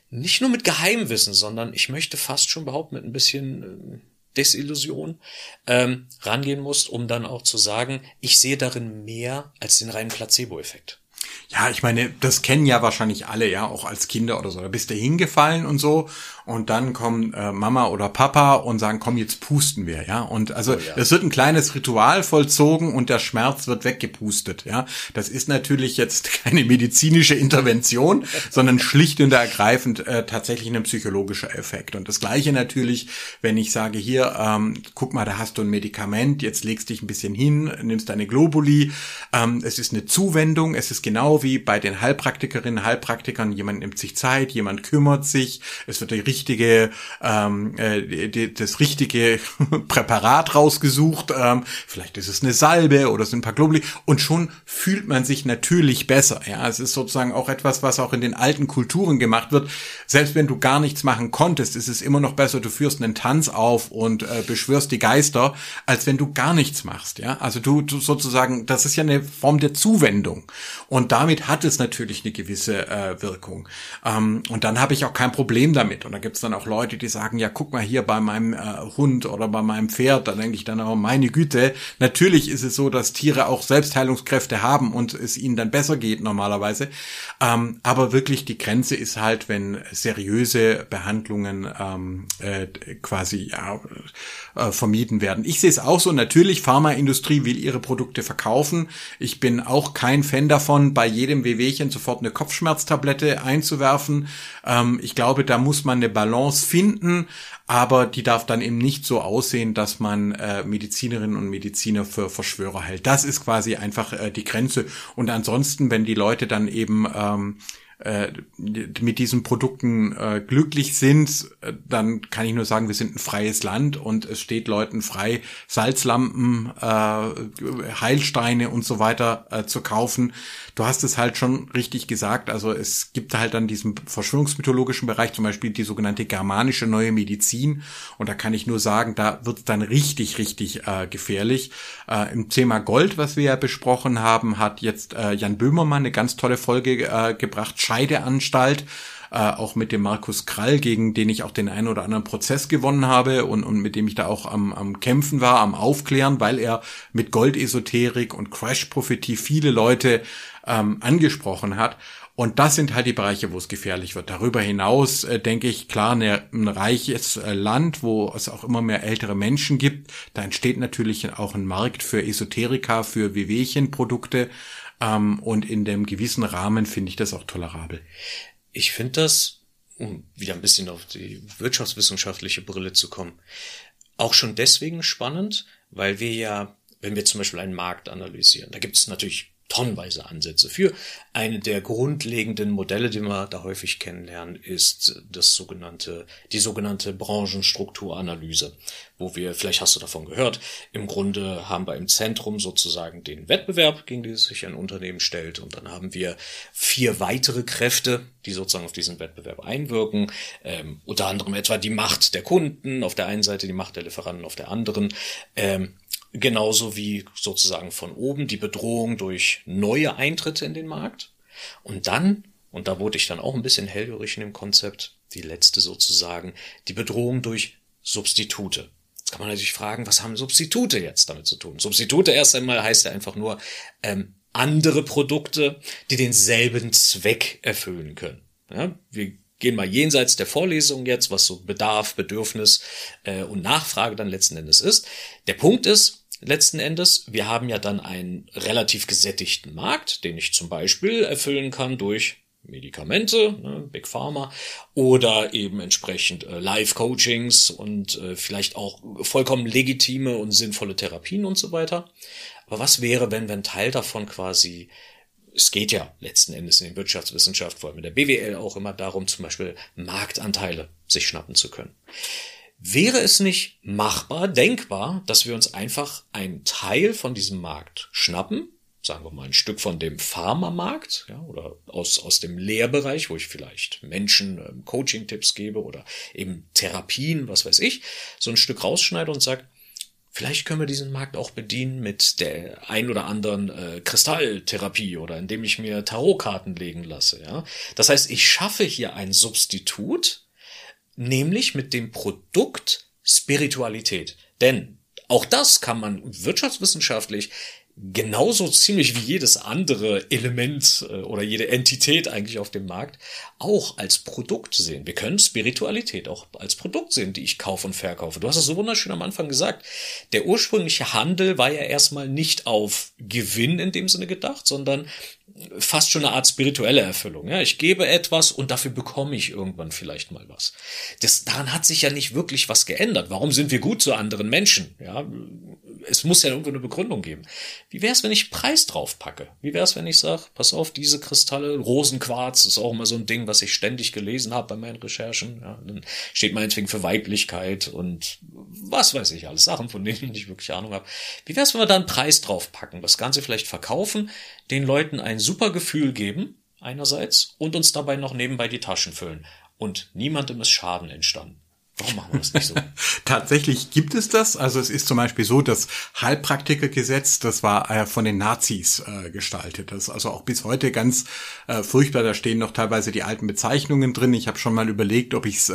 nicht nur mit Geheimwissen, sondern ich möchte fast schon behaupten, mit ein bisschen äh, Desillusion ähm, rangehen musst, um dann auch zu sagen, ich sehe darin mehr als den reinen Placebo-Effekt. Ja, ich meine, das kennen ja wahrscheinlich alle, ja, auch als Kinder oder so. Da bist du hingefallen und so und dann kommen äh, Mama oder Papa und sagen, komm, jetzt pusten wir, ja. Und also oh, ja. es wird ein kleines Ritual vollzogen und der Schmerz wird weggepustet, ja. Das ist natürlich jetzt keine medizinische Intervention, sondern schlicht und ergreifend äh, tatsächlich ein psychologischer Effekt. Und das gleiche natürlich, wenn ich sage, hier, ähm, guck mal, da hast du ein Medikament, jetzt legst dich ein bisschen hin, nimmst deine Globuli, ähm, es ist eine Zuwendung, es ist genau wie bei den Heilpraktikerinnen, Heilpraktikern, jemand nimmt sich Zeit, jemand kümmert sich, es wird die richtige, ähm, äh, die, das richtige Präparat rausgesucht. Ähm, vielleicht ist es eine Salbe oder es sind ein paar Globuli und schon fühlt man sich natürlich besser. Ja, es ist sozusagen auch etwas, was auch in den alten Kulturen gemacht wird. Selbst wenn du gar nichts machen konntest, ist es immer noch besser, du führst einen Tanz auf und äh, beschwörst die Geister, als wenn du gar nichts machst. Ja, also du, du sozusagen, das ist ja eine Form der Zuwendung und damit hat es natürlich eine gewisse äh, Wirkung. Ähm, und dann habe ich auch kein Problem damit. Und da gibt's dann auch Leute, die sagen, ja, guck mal hier bei meinem äh, Hund oder bei meinem Pferd, da denke ich dann auch, meine Güte, natürlich ist es so, dass Tiere auch Selbstheilungskräfte haben und es ihnen dann besser geht normalerweise. Ähm, aber wirklich die Grenze ist halt, wenn seriöse Behandlungen ähm, äh, quasi ja, äh, vermieden werden. Ich sehe es auch so, natürlich, Pharmaindustrie will ihre Produkte verkaufen. Ich bin auch kein Fan davon, bei jedem Wehwehchen sofort eine Kopfschmerztablette einzuwerfen. Ähm, ich glaube, da muss man eine Balance finden, aber die darf dann eben nicht so aussehen, dass man äh, Medizinerinnen und Mediziner für Verschwörer hält. Das ist quasi einfach äh, die Grenze. Und ansonsten, wenn die Leute dann eben ähm, äh, mit diesen Produkten äh, glücklich sind, äh, dann kann ich nur sagen, wir sind ein freies Land und es steht Leuten frei, Salzlampen, äh, Heilsteine und so weiter äh, zu kaufen. Du hast es halt schon richtig gesagt. Also es gibt halt dann diesen verschwörungsmythologischen Bereich, zum Beispiel die sogenannte germanische neue Medizin. Und da kann ich nur sagen, da wird es dann richtig, richtig äh, gefährlich. Äh, Im Thema Gold, was wir ja besprochen haben, hat jetzt äh, Jan Böhmermann eine ganz tolle Folge äh, gebracht Scheideanstalt, äh, auch mit dem Markus Krall, gegen den ich auch den einen oder anderen Prozess gewonnen habe und, und mit dem ich da auch am, am Kämpfen war, am Aufklären, weil er mit Goldesoterik und Crash-Prophetie viele Leute ähm, angesprochen hat. Und das sind halt die Bereiche, wo es gefährlich wird. Darüber hinaus äh, denke ich, klar, eine, ein reiches äh, Land, wo es auch immer mehr ältere Menschen gibt, da entsteht natürlich auch ein Markt für Esoterika, für Wehwehchenprodukte. Ähm, und in dem gewissen Rahmen finde ich das auch tolerabel. Ich finde das, um wieder ein bisschen auf die wirtschaftswissenschaftliche Brille zu kommen, auch schon deswegen spannend, weil wir ja, wenn wir zum Beispiel einen Markt analysieren, da gibt es natürlich tonnenweise Ansätze für. Eine der grundlegenden Modelle, die wir da häufig kennenlernen, ist das sogenannte, die sogenannte Branchenstrukturanalyse, wo wir, vielleicht hast du davon gehört, im Grunde haben wir im Zentrum sozusagen den Wettbewerb, gegen den sich ein Unternehmen stellt, und dann haben wir vier weitere Kräfte, die sozusagen auf diesen Wettbewerb einwirken, ähm, unter anderem etwa die Macht der Kunden auf der einen Seite, die Macht der Lieferanten auf der anderen, ähm, genauso wie sozusagen von oben die Bedrohung durch neue Eintritte in den Markt. Und dann, und da wurde ich dann auch ein bisschen hellhörig in dem Konzept, die letzte sozusagen, die Bedrohung durch Substitute. Jetzt kann man natürlich fragen, was haben Substitute jetzt damit zu tun? Substitute erst einmal heißt ja einfach nur ähm, andere Produkte, die denselben Zweck erfüllen können. Ja, wir gehen mal jenseits der Vorlesung jetzt, was so Bedarf, Bedürfnis äh, und Nachfrage dann letzten Endes ist. Der Punkt ist, letzten Endes. Wir haben ja dann einen relativ gesättigten Markt, den ich zum Beispiel erfüllen kann durch Medikamente, ne, Big Pharma, oder eben entsprechend äh, Live-Coachings und äh, vielleicht auch vollkommen legitime und sinnvolle Therapien und so weiter. Aber was wäre, wenn wir einen Teil davon quasi es geht ja letzten Endes in den Wirtschaftswissenschaften, vor allem in der BWL auch immer darum, zum Beispiel Marktanteile sich schnappen zu können. Wäre es nicht machbar, denkbar, dass wir uns einfach einen Teil von diesem Markt schnappen, sagen wir mal ein Stück von dem Pharmamarkt, ja, oder aus, aus dem Lehrbereich, wo ich vielleicht Menschen ähm, Coaching-Tipps gebe oder eben Therapien, was weiß ich, so ein Stück rausschneide und sage, vielleicht können wir diesen Markt auch bedienen mit der ein oder anderen äh, Kristalltherapie oder indem ich mir Tarotkarten legen lasse, ja. Das heißt, ich schaffe hier ein Substitut, nämlich mit dem Produkt Spiritualität. Denn auch das kann man wirtschaftswissenschaftlich genauso ziemlich wie jedes andere Element äh, oder jede Entität eigentlich auf dem Markt auch als Produkt sehen. Wir können Spiritualität auch als Produkt sehen, die ich kaufe und verkaufe. Du hast es so wunderschön am Anfang gesagt. Der ursprüngliche Handel war ja erstmal nicht auf Gewinn in dem Sinne gedacht, sondern fast schon eine Art spirituelle Erfüllung. Ja, ich gebe etwas und dafür bekomme ich irgendwann vielleicht mal was. Das, daran hat sich ja nicht wirklich was geändert. Warum sind wir gut zu anderen Menschen? Ja, es muss ja irgendwo eine Begründung geben. Wie wäre es, wenn ich Preis drauf packe? Wie wäre es, wenn ich sage, pass auf, diese Kristalle, Rosenquarz ist auch immer so ein Ding, was ich ständig gelesen habe bei meinen Recherchen. Ja, dann steht meinetwegen für Weiblichkeit und was weiß ich alles, Sachen, von denen ich nicht wirklich Ahnung habe. Wie wäre es, wenn wir da einen Preis drauf packen, das Ganze vielleicht verkaufen, den Leuten ein super Gefühl geben, einerseits, und uns dabei noch nebenbei die Taschen füllen. Und niemandem ist Schaden entstanden. Warum machen wir das nicht so? Tatsächlich gibt es das. Also es ist zum Beispiel so, das Heilpraktikergesetz, das war äh, von den Nazis äh, gestaltet. Das ist also auch bis heute ganz äh, furchtbar. Da stehen noch teilweise die alten Bezeichnungen drin. Ich habe schon mal überlegt, ob ich es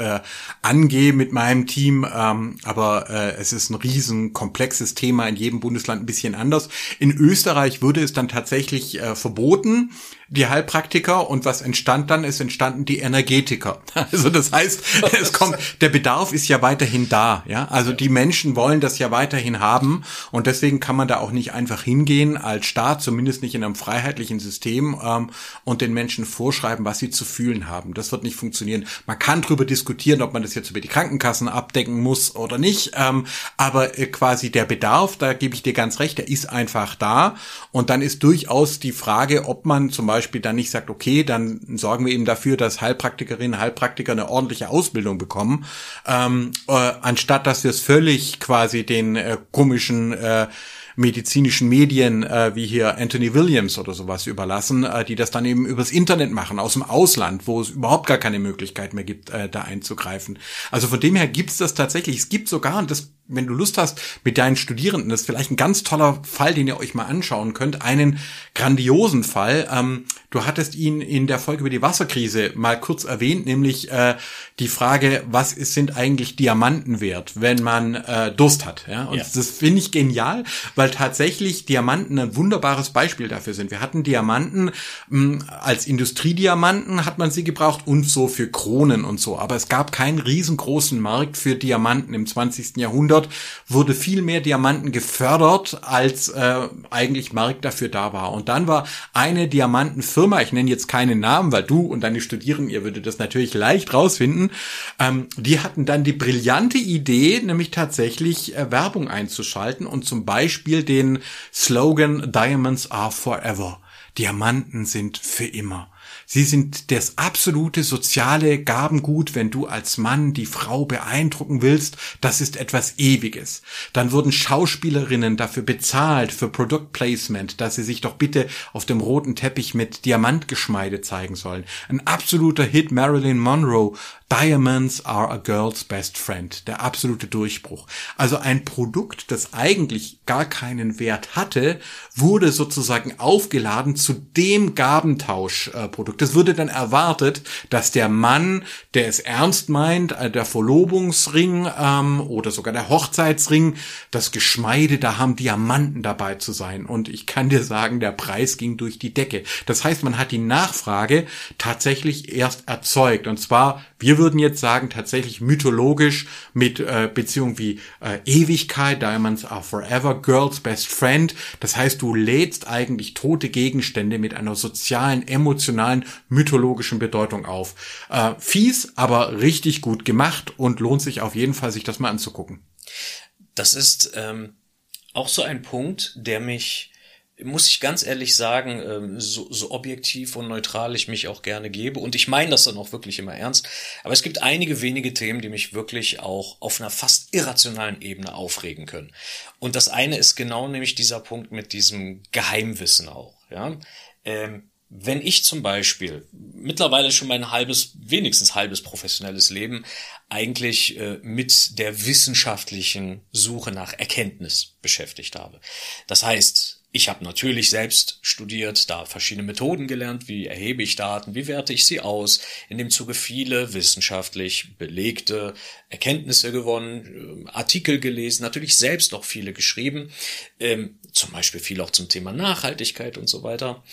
angehe mit meinem Team. Ähm, aber es ist ein riesen komplexes Thema in jedem Bundesland ein bisschen anders. In Österreich wurde es dann tatsächlich verboten die Heilpraktiker und was entstand dann? Es entstanden die Energetiker. Also das heißt, es kommt, der Bedarf ist ja weiterhin da, ja. Also die Menschen wollen das ja weiterhin haben und deswegen kann man da auch nicht einfach hingehen als Staat, zumindest nicht in einem freiheitlichen System ähm, und den Menschen vorschreiben, was sie zu fühlen haben. Das wird nicht funktionieren. Man kann darüber diskutieren, ob man das jetzt über die Krankenkassen abdecken muss oder nicht, ähm, aber äh, quasi der Bedarf, da gebe ich dir ganz recht, der ist einfach da und dann ist durchaus die Frage, ob man zum Beispiel Beispiel dann nicht sagt, okay, dann sorgen wir eben dafür, dass Heilpraktikerinnen, Heilpraktiker eine ordentliche Ausbildung bekommen, ähm, äh, anstatt dass wir es völlig quasi den äh, komischen äh, medizinischen Medien äh, wie hier Anthony Williams oder sowas überlassen, äh, die das dann eben übers Internet machen, aus dem Ausland, wo es überhaupt gar keine Möglichkeit mehr gibt, äh, da einzugreifen. Also von dem her gibt's das tatsächlich. Es gibt sogar, und das wenn du Lust hast, mit deinen Studierenden, das ist vielleicht ein ganz toller Fall, den ihr euch mal anschauen könnt, einen grandiosen Fall. Ähm, du hattest ihn in der Folge über die Wasserkrise mal kurz erwähnt, nämlich äh, die Frage, was ist, sind eigentlich Diamanten wert, wenn man äh, Durst hat. Ja? Und ja. das finde ich genial, weil tatsächlich Diamanten ein wunderbares Beispiel dafür sind. Wir hatten Diamanten mh, hm, als Industriediamanten hat man sie gebraucht und so für Kronen und so. Aber es gab keinen riesengroßen Markt für Diamanten im 20. Jahrhundert, wurde viel mehr Diamanten gefördert, als äh, eigentlich Markt dafür da war. Und dann war eine Diamantenfirma, ich nenne jetzt keinen Namen, weil du und deine Studierenden, ihr würdet das natürlich leicht rausfinden, ähm, die hatten dann die brillante Idee, nämlich tatsächlich äh, Werbung einzuschalten und zum Beispiel den Slogan Diamonds are forever. Diamanten sind für immer. Sie sind das absolute soziale Gabengut, wenn du als Mann die Frau beeindrucken willst. Das ist etwas Ewiges. Dann wurden Schauspielerinnen dafür bezahlt, für Product Placement, dass sie sich doch bitte auf dem roten Teppich mit Diamantgeschmeide zeigen sollen. Ein absoluter Hit Marilyn Monroe Diamonds are a girl's best friend. Der absolute Durchbruch. Also ein Produkt, das eigentlich gar keinen Wert hatte, wurde sozusagen aufgeladen zu dem Gabentauschprodukt. Es wurde dann erwartet, dass der Mann, der es ernst meint, äh, der Verlobungsring ähm, oder sogar der Hochzeitsring, das Geschmeide, da haben Diamanten dabei zu sein. Und ich kann dir sagen, der Preis ging durch die Decke. Das heißt, man hat die Nachfrage tatsächlich erst erzeugt. Und zwar wir würden jetzt sagen, tatsächlich mythologisch mit äh, Beziehung wie äh, Ewigkeit, Diamonds are forever, Girls best friend. Das heißt, du lädst eigentlich tote Gegenstände mit einer sozialen, emotionalen, mythologischen Bedeutung auf. Äh, fies, aber richtig gut gemacht und lohnt sich auf jeden Fall, sich das mal anzugucken. Das ist ähm, auch so ein Punkt, der mich muss ich ganz ehrlich sagen, ähm, so, so objektiv und neutral ich mich auch gerne gebe. Und ich meine das dann auch wirklich immer ernst. Aber es gibt einige wenige Themen, die mich wirklich auch auf einer fast irrationalen Ebene aufregen können. Und das eine ist genau nämlich dieser Punkt mit diesem Geheimwissen auch. Ja. Ähm, wenn ich zum Beispiel mittlerweile schon mein halbes, wenigstens halbes professionelles Leben eigentlich äh, mit der wissenschaftlichen Suche nach Erkenntnis beschäftigt habe. Das heißt, ich habe natürlich selbst studiert, da verschiedene Methoden gelernt, wie erhebe ich Daten, wie werte ich sie aus, in dem Zuge viele wissenschaftlich belegte Erkenntnisse gewonnen, äh, Artikel gelesen, natürlich selbst auch viele geschrieben, ähm, zum Beispiel viel auch zum Thema Nachhaltigkeit und so weiter.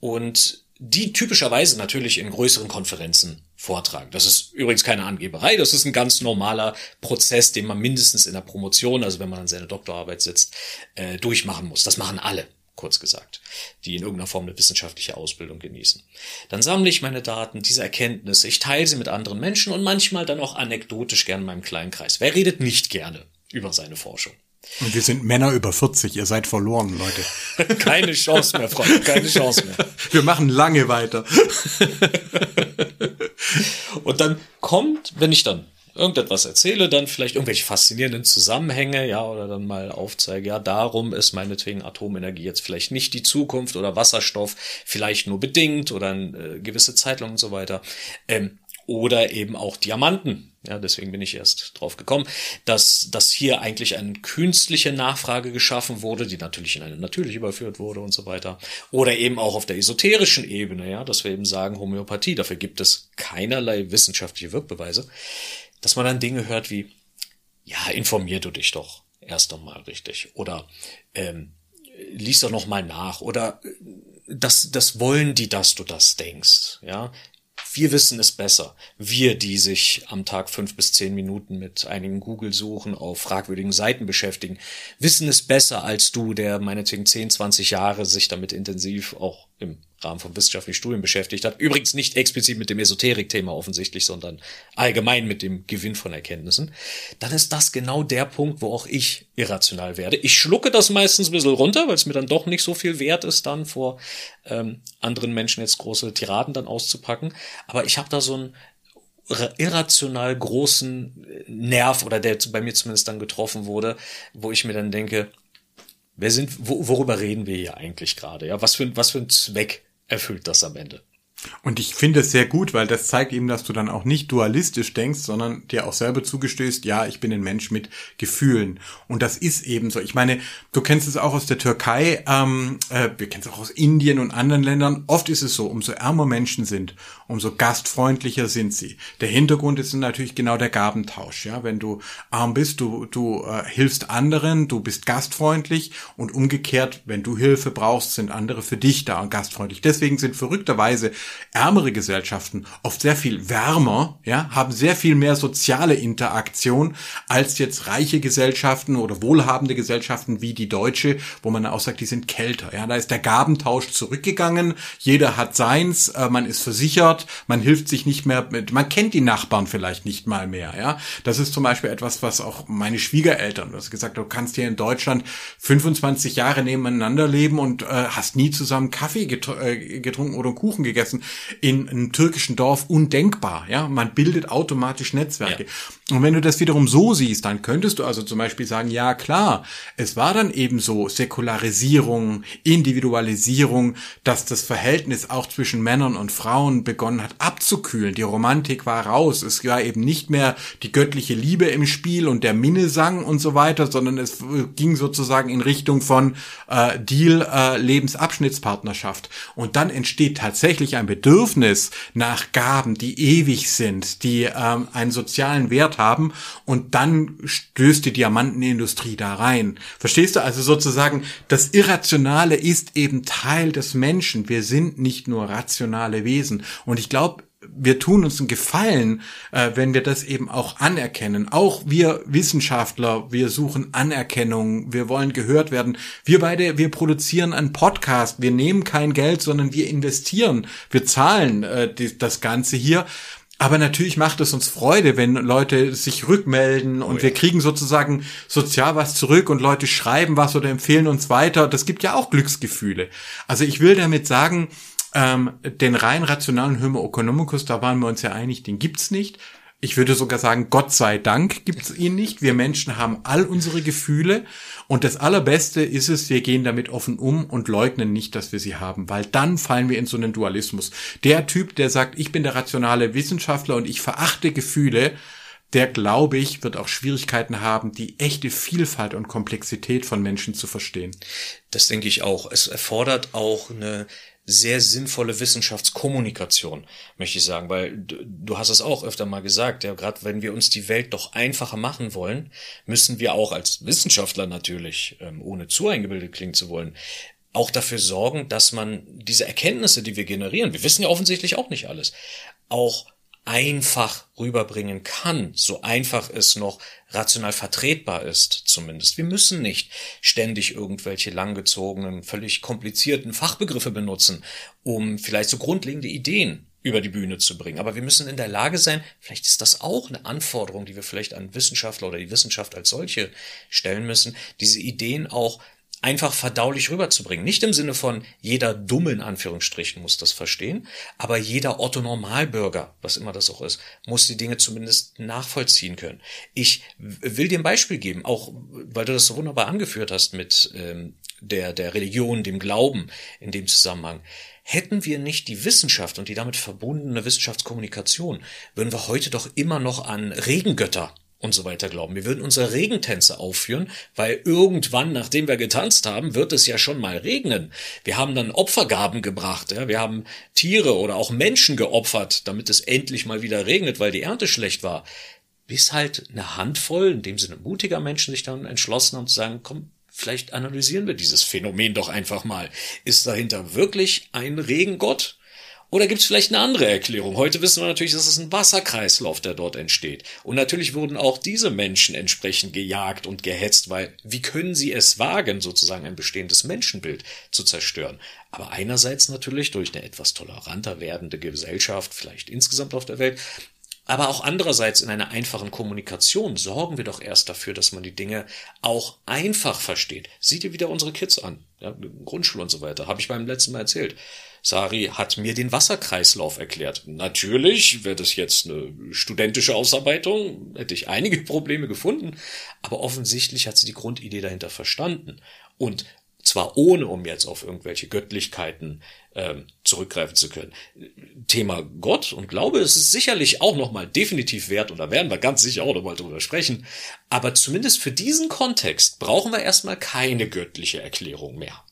Und die typischerweise natürlich in größeren Konferenzen vortragen. Das ist übrigens keine Angeberei, das ist ein ganz normaler Prozess, den man mindestens in der Promotion, also wenn man an seiner Doktorarbeit sitzt, äh, durchmachen muss. Das machen alle, kurz gesagt, die in irgendeiner Form eine wissenschaftliche Ausbildung genießen. Dann sammle ich meine Daten, diese Erkenntnisse, ich teile sie mit anderen Menschen und manchmal dann auch anekdotisch gern in meinem kleinen Kreis. Wer redet nicht gerne über seine Forschung? Und wir sind Männer über 40, ihr seid verloren, Leute. keine Chance mehr, Freunde, keine Chance mehr. Wir machen lange weiter. Und dann kommt, wenn ich dann irgendetwas erzähle, dann vielleicht irgendwelche faszinierenden Zusammenhänge, ja, oder dann mal aufzeige, ja, darum ist meinetwegen Atomenergie jetzt vielleicht nicht die Zukunft oder Wasserstoff vielleicht nur bedingt oder eine gewisse Zeit lang und so weiter. Ähm, oder eben auch Diamanten. Ja, deswegen bin ich erst drauf gekommen, dass, dass hier eigentlich eine künstliche Nachfrage geschaffen wurde, die natürlich in eine natürliche überführt wurde und so weiter. Oder eben auch auf der esoterischen Ebene, ja, dass wir eben sagen Homöopathie, dafür gibt es keinerlei wissenschaftliche Wirkbeweise, dass man dann Dinge hört wie, ja, informier du dich doch erst einmal richtig oder ähm, lies doch noch mal nach oder äh, das, das wollen die, dass du das denkst, ja. Wir wissen es besser. Wir, die sich am Tag fünf bis zehn Minuten mit einigen Google-Suchen auf fragwürdigen Seiten beschäftigen, wissen es besser als du, der meinetwegen 10, 20 Jahre sich damit intensiv auch im Rahmen von wissenschaftlichen Studien beschäftigt hat. Übrigens nicht explizit mit dem Esoterik-Thema offensichtlich, sondern allgemein mit dem Gewinn von Erkenntnissen. Dann ist das genau der Punkt, wo auch ich irrational werde. Ich schlucke das meistens ein bisschen runter, weil es mir dann doch nicht so viel wert ist, dann vor ähm, anderen Menschen jetzt große Tiraden dann auszupacken. Aber ich habe da so einen irrational großen Nerv oder der bei mir zumindest dann getroffen wurde, wo ich mir dann denke, Wer sind, wo, worüber reden wir hier eigentlich gerade? Ja, was für, was für ein Zweck erfüllt das am Ende? Und ich finde es sehr gut, weil das zeigt eben, dass du dann auch nicht dualistisch denkst, sondern dir auch selber zugestößt, ja, ich bin ein Mensch mit Gefühlen. Und das ist eben so. Ich meine, du kennst es auch aus der Türkei, ähm, äh, wir kennen es auch aus Indien und anderen Ländern. Oft ist es so, umso ärmer Menschen sind, umso gastfreundlicher sind sie. Der Hintergrund ist natürlich genau der Gabentausch. Ja, wenn du arm bist, du du äh, hilfst anderen, du bist gastfreundlich und umgekehrt, wenn du Hilfe brauchst, sind andere für dich da und gastfreundlich. Deswegen sind verrückterweise ärmere Gesellschaften oft sehr viel wärmer, ja, haben sehr viel mehr soziale Interaktion als jetzt reiche Gesellschaften oder wohlhabende Gesellschaften wie die deutsche, wo man auch sagt, die sind kälter. Ja, da ist der Gabentausch zurückgegangen. Jeder hat seins, äh, man ist versichert, man hilft sich nicht mehr mit, man kennt die Nachbarn vielleicht nicht mal mehr. Ja, das ist zum Beispiel etwas, was auch meine Schwiegereltern, hast gesagt, du kannst hier in Deutschland 25 Jahre nebeneinander leben und äh, hast nie zusammen Kaffee äh, getrunken oder einen Kuchen gegessen lassen, in einem türkischen Dorf undenkbar. Ja, man bildet automatisch Netzwerke. Ja. Und wenn du das wiederum so siehst, dann könntest du also zum Beispiel sagen, ja klar, es war dann eben so Säkularisierung, Individualisierung, dass das Verhältnis auch zwischen Männern und Frauen begonnen hat abzukühlen. Die Romantik war raus. Es war eben nicht mehr die göttliche Liebe im Spiel und der Minnesang und so weiter, sondern es ging sozusagen in Richtung von äh, Deal äh, Lebensabschnittspartnerschaft. Und dann entsteht tatsächlich ein Bedürfnis nach Gaben, die ewig sind, die ähm, einen sozialen Wert haben und dann stößt die Diamantenindustrie da rein. Verstehst du? Also sozusagen, das Irrationale ist eben Teil des Menschen. Wir sind nicht nur rationale Wesen. Und ich glaube, wir tun uns einen Gefallen, äh, wenn wir das eben auch anerkennen. Auch wir Wissenschaftler, wir suchen Anerkennung, wir wollen gehört werden. Wir beide, wir produzieren einen Podcast, wir nehmen kein Geld, sondern wir investieren, wir zahlen äh, die, das Ganze hier. Aber natürlich macht es uns Freude, wenn Leute sich rückmelden und oh ja. wir kriegen sozusagen sozial was zurück und Leute schreiben was oder empfehlen uns weiter. Das gibt ja auch Glücksgefühle. Also ich will damit sagen, ähm, den rein rationalen Homo economicus, da waren wir uns ja einig, den gibt's nicht. Ich würde sogar sagen, Gott sei Dank gibt's ihn nicht. Wir Menschen haben all unsere Gefühle und das Allerbeste ist es, wir gehen damit offen um und leugnen nicht, dass wir sie haben, weil dann fallen wir in so einen Dualismus. Der Typ, der sagt, ich bin der rationale Wissenschaftler und ich verachte Gefühle, der, glaube ich, wird auch Schwierigkeiten haben, die echte Vielfalt und Komplexität von Menschen zu verstehen. Das denke ich auch. Es erfordert auch eine sehr sinnvolle Wissenschaftskommunikation, möchte ich sagen, weil du, du hast es auch öfter mal gesagt, ja, gerade wenn wir uns die Welt doch einfacher machen wollen, müssen wir auch als Wissenschaftler natürlich, ähm, ohne zu eingebildet klingen zu wollen, auch dafür sorgen, dass man diese Erkenntnisse, die wir generieren, wir wissen ja offensichtlich auch nicht alles, auch einfach rüberbringen kann, so einfach es noch rational vertretbar ist, zumindest. Wir müssen nicht ständig irgendwelche langgezogenen, völlig komplizierten Fachbegriffe benutzen, um vielleicht so grundlegende Ideen über die Bühne zu bringen. Aber wir müssen in der Lage sein, vielleicht ist das auch eine Anforderung, die wir vielleicht an Wissenschaftler oder die Wissenschaft als solche stellen müssen, diese Ideen auch einfach verdaulich rüberzubringen. Nicht im Sinne von jeder Dumme in Anführungsstrichen muss das verstehen, aber jeder Otto Normalbürger, was immer das auch ist, muss die Dinge zumindest nachvollziehen können. Ich will dir ein Beispiel geben, auch weil du das so wunderbar angeführt hast mit ähm, der, der Religion, dem Glauben in dem Zusammenhang. Hätten wir nicht die Wissenschaft und die damit verbundene Wissenschaftskommunikation, würden wir heute doch immer noch an Regengötter und so weiter glauben. Wir würden unsere Regentänze aufführen, weil irgendwann, nachdem wir getanzt haben, wird es ja schon mal regnen. Wir haben dann Opfergaben gebracht, ja? wir haben Tiere oder auch Menschen geopfert, damit es endlich mal wieder regnet, weil die Ernte schlecht war. Bis halt eine Handvoll, in dem Sinne mutiger Menschen sich dann entschlossen haben zu sagen, komm, vielleicht analysieren wir dieses Phänomen doch einfach mal. Ist dahinter wirklich ein Regengott? Oder gibt es vielleicht eine andere Erklärung? Heute wissen wir natürlich, dass es ein Wasserkreislauf, der dort entsteht. Und natürlich wurden auch diese Menschen entsprechend gejagt und gehetzt, weil wie können sie es wagen, sozusagen ein bestehendes Menschenbild zu zerstören? Aber einerseits natürlich durch eine etwas toleranter werdende Gesellschaft, vielleicht insgesamt auf der Welt, aber auch andererseits in einer einfachen Kommunikation sorgen wir doch erst dafür, dass man die Dinge auch einfach versteht. Sieh dir wieder unsere Kids an, ja, Grundschule und so weiter, habe ich beim letzten Mal erzählt. Sari hat mir den Wasserkreislauf erklärt. Natürlich wäre das jetzt eine studentische Ausarbeitung, hätte ich einige Probleme gefunden, aber offensichtlich hat sie die Grundidee dahinter verstanden. Und zwar ohne, um jetzt auf irgendwelche Göttlichkeiten ähm, zurückgreifen zu können. Thema Gott und Glaube ist es sicherlich auch nochmal definitiv wert und da werden wir ganz sicher auch nochmal drüber sprechen. Aber zumindest für diesen Kontext brauchen wir erstmal keine göttliche Erklärung mehr.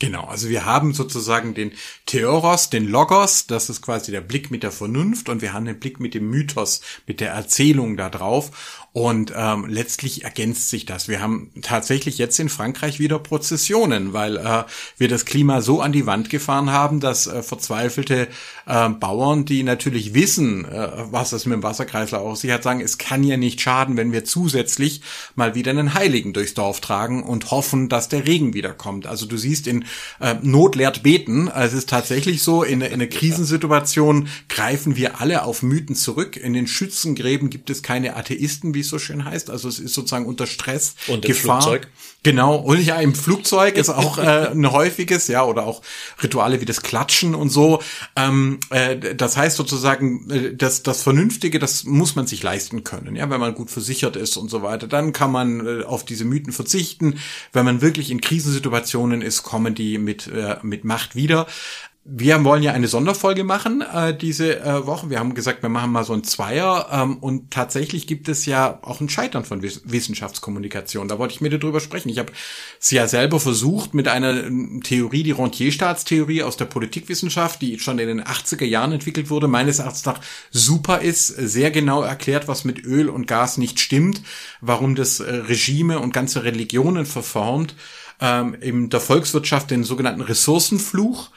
Genau, also wir haben sozusagen den Theoros, den Logos, das ist quasi der Blick mit der Vernunft und wir haben den Blick mit dem Mythos, mit der Erzählung da drauf und ähm, letztlich ergänzt sich das. Wir haben tatsächlich jetzt in Frankreich wieder Prozessionen, weil äh, wir das Klima so an die Wand gefahren haben, dass äh, verzweifelte äh, Bauern, die natürlich wissen, äh, was es mit dem Wasserkreislauf auf sich hat, sagen, es kann ja nicht schaden, wenn wir zusätzlich mal wieder einen Heiligen durchs Dorf tragen und hoffen, dass der Regen wiederkommt. Also du siehst in äh, Not lehrt beten. Es ist tatsächlich so, in, in einer Krisensituation greifen wir alle auf Mythen zurück. In den Schützengräben gibt es keine Atheisten, wie es so schön heißt. Also es ist sozusagen unter Stress, und Gefahr. Flugzeug. Genau, und ja, im Flugzeug ist auch äh, ein häufiges, ja, oder auch Rituale wie das Klatschen und so. Ähm, äh, das heißt sozusagen, äh, das, das Vernünftige, das muss man sich leisten können, ja, wenn man gut versichert ist und so weiter. Dann kann man äh, auf diese Mythen verzichten. Wenn man wirklich in Krisensituationen ist, kommen die mit, äh, mit Macht wieder wir wollen ja eine Sonderfolge machen äh, diese äh, Woche. Wir haben gesagt, wir machen mal so ein Zweier ähm, und tatsächlich gibt es ja auch ein Scheitern von Wiss Wissenschaftskommunikation. Da wollte ich mit dir drüber sprechen. Ich habe es ja selber versucht mit einer ähm, Theorie, die Rentierstaatstheorie aus der Politikwissenschaft, die schon in den 80er Jahren entwickelt wurde, meines Erachtens nach super ist, sehr genau erklärt, was mit Öl und Gas nicht stimmt, warum das äh, Regime und ganze Religionen verformt, ähm, in der Volkswirtschaft den sogenannten Ressourcenfluch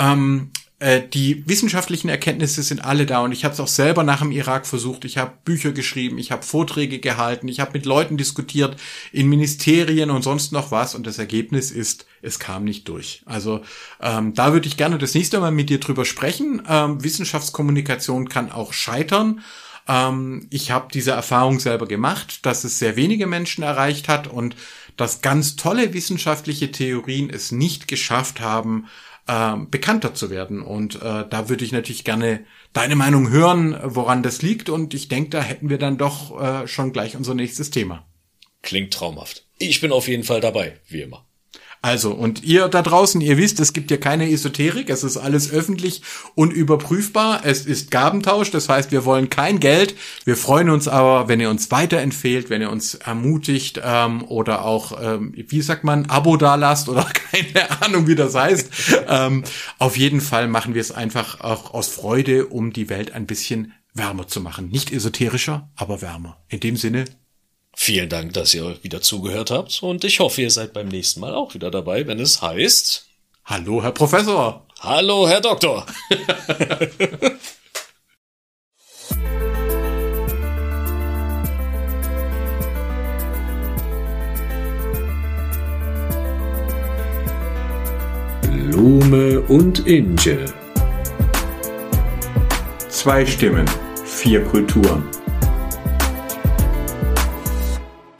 ähm, äh, die wissenschaftlichen Erkenntnisse sind alle da und ich habe es auch selber nach dem Irak versucht. Ich habe Bücher geschrieben, ich habe Vorträge gehalten, ich habe mit Leuten diskutiert in Ministerien und sonst noch was und das Ergebnis ist, es kam nicht durch. Also ähm, da würde ich gerne das nächste Mal mit dir drüber sprechen. Ähm, Wissenschaftskommunikation kann auch scheitern. Ähm, ich habe diese Erfahrung selber gemacht, dass es sehr wenige Menschen erreicht hat und dass ganz tolle wissenschaftliche Theorien es nicht geschafft haben, äh, bekannter zu werden. Und äh, da würde ich natürlich gerne deine Meinung hören, woran das liegt. Und ich denke, da hätten wir dann doch äh, schon gleich unser nächstes Thema. Klingt traumhaft. Ich bin auf jeden Fall dabei, wie immer. Also, und ihr da draußen, ihr wisst, es gibt hier keine Esoterik, es ist alles öffentlich und überprüfbar. Es ist Gabentausch, das heißt, wir wollen kein Geld. Wir freuen uns aber, wenn ihr uns weiterempfehlt, wenn ihr uns ermutigt ähm, oder auch, ähm, wie sagt man, Abo da lasst oder keine Ahnung, wie das heißt. ähm, auf jeden Fall machen wir es einfach auch aus Freude, um die Welt ein bisschen wärmer zu machen. Nicht esoterischer, aber wärmer. In dem Sinne, Vielen Dank, dass ihr wieder zugehört habt und ich hoffe, ihr seid beim nächsten Mal auch wieder dabei, wenn es heißt Hallo, Herr Professor. Hallo, Herr Doktor. Blume und Inge. Zwei Stimmen, vier Kulturen.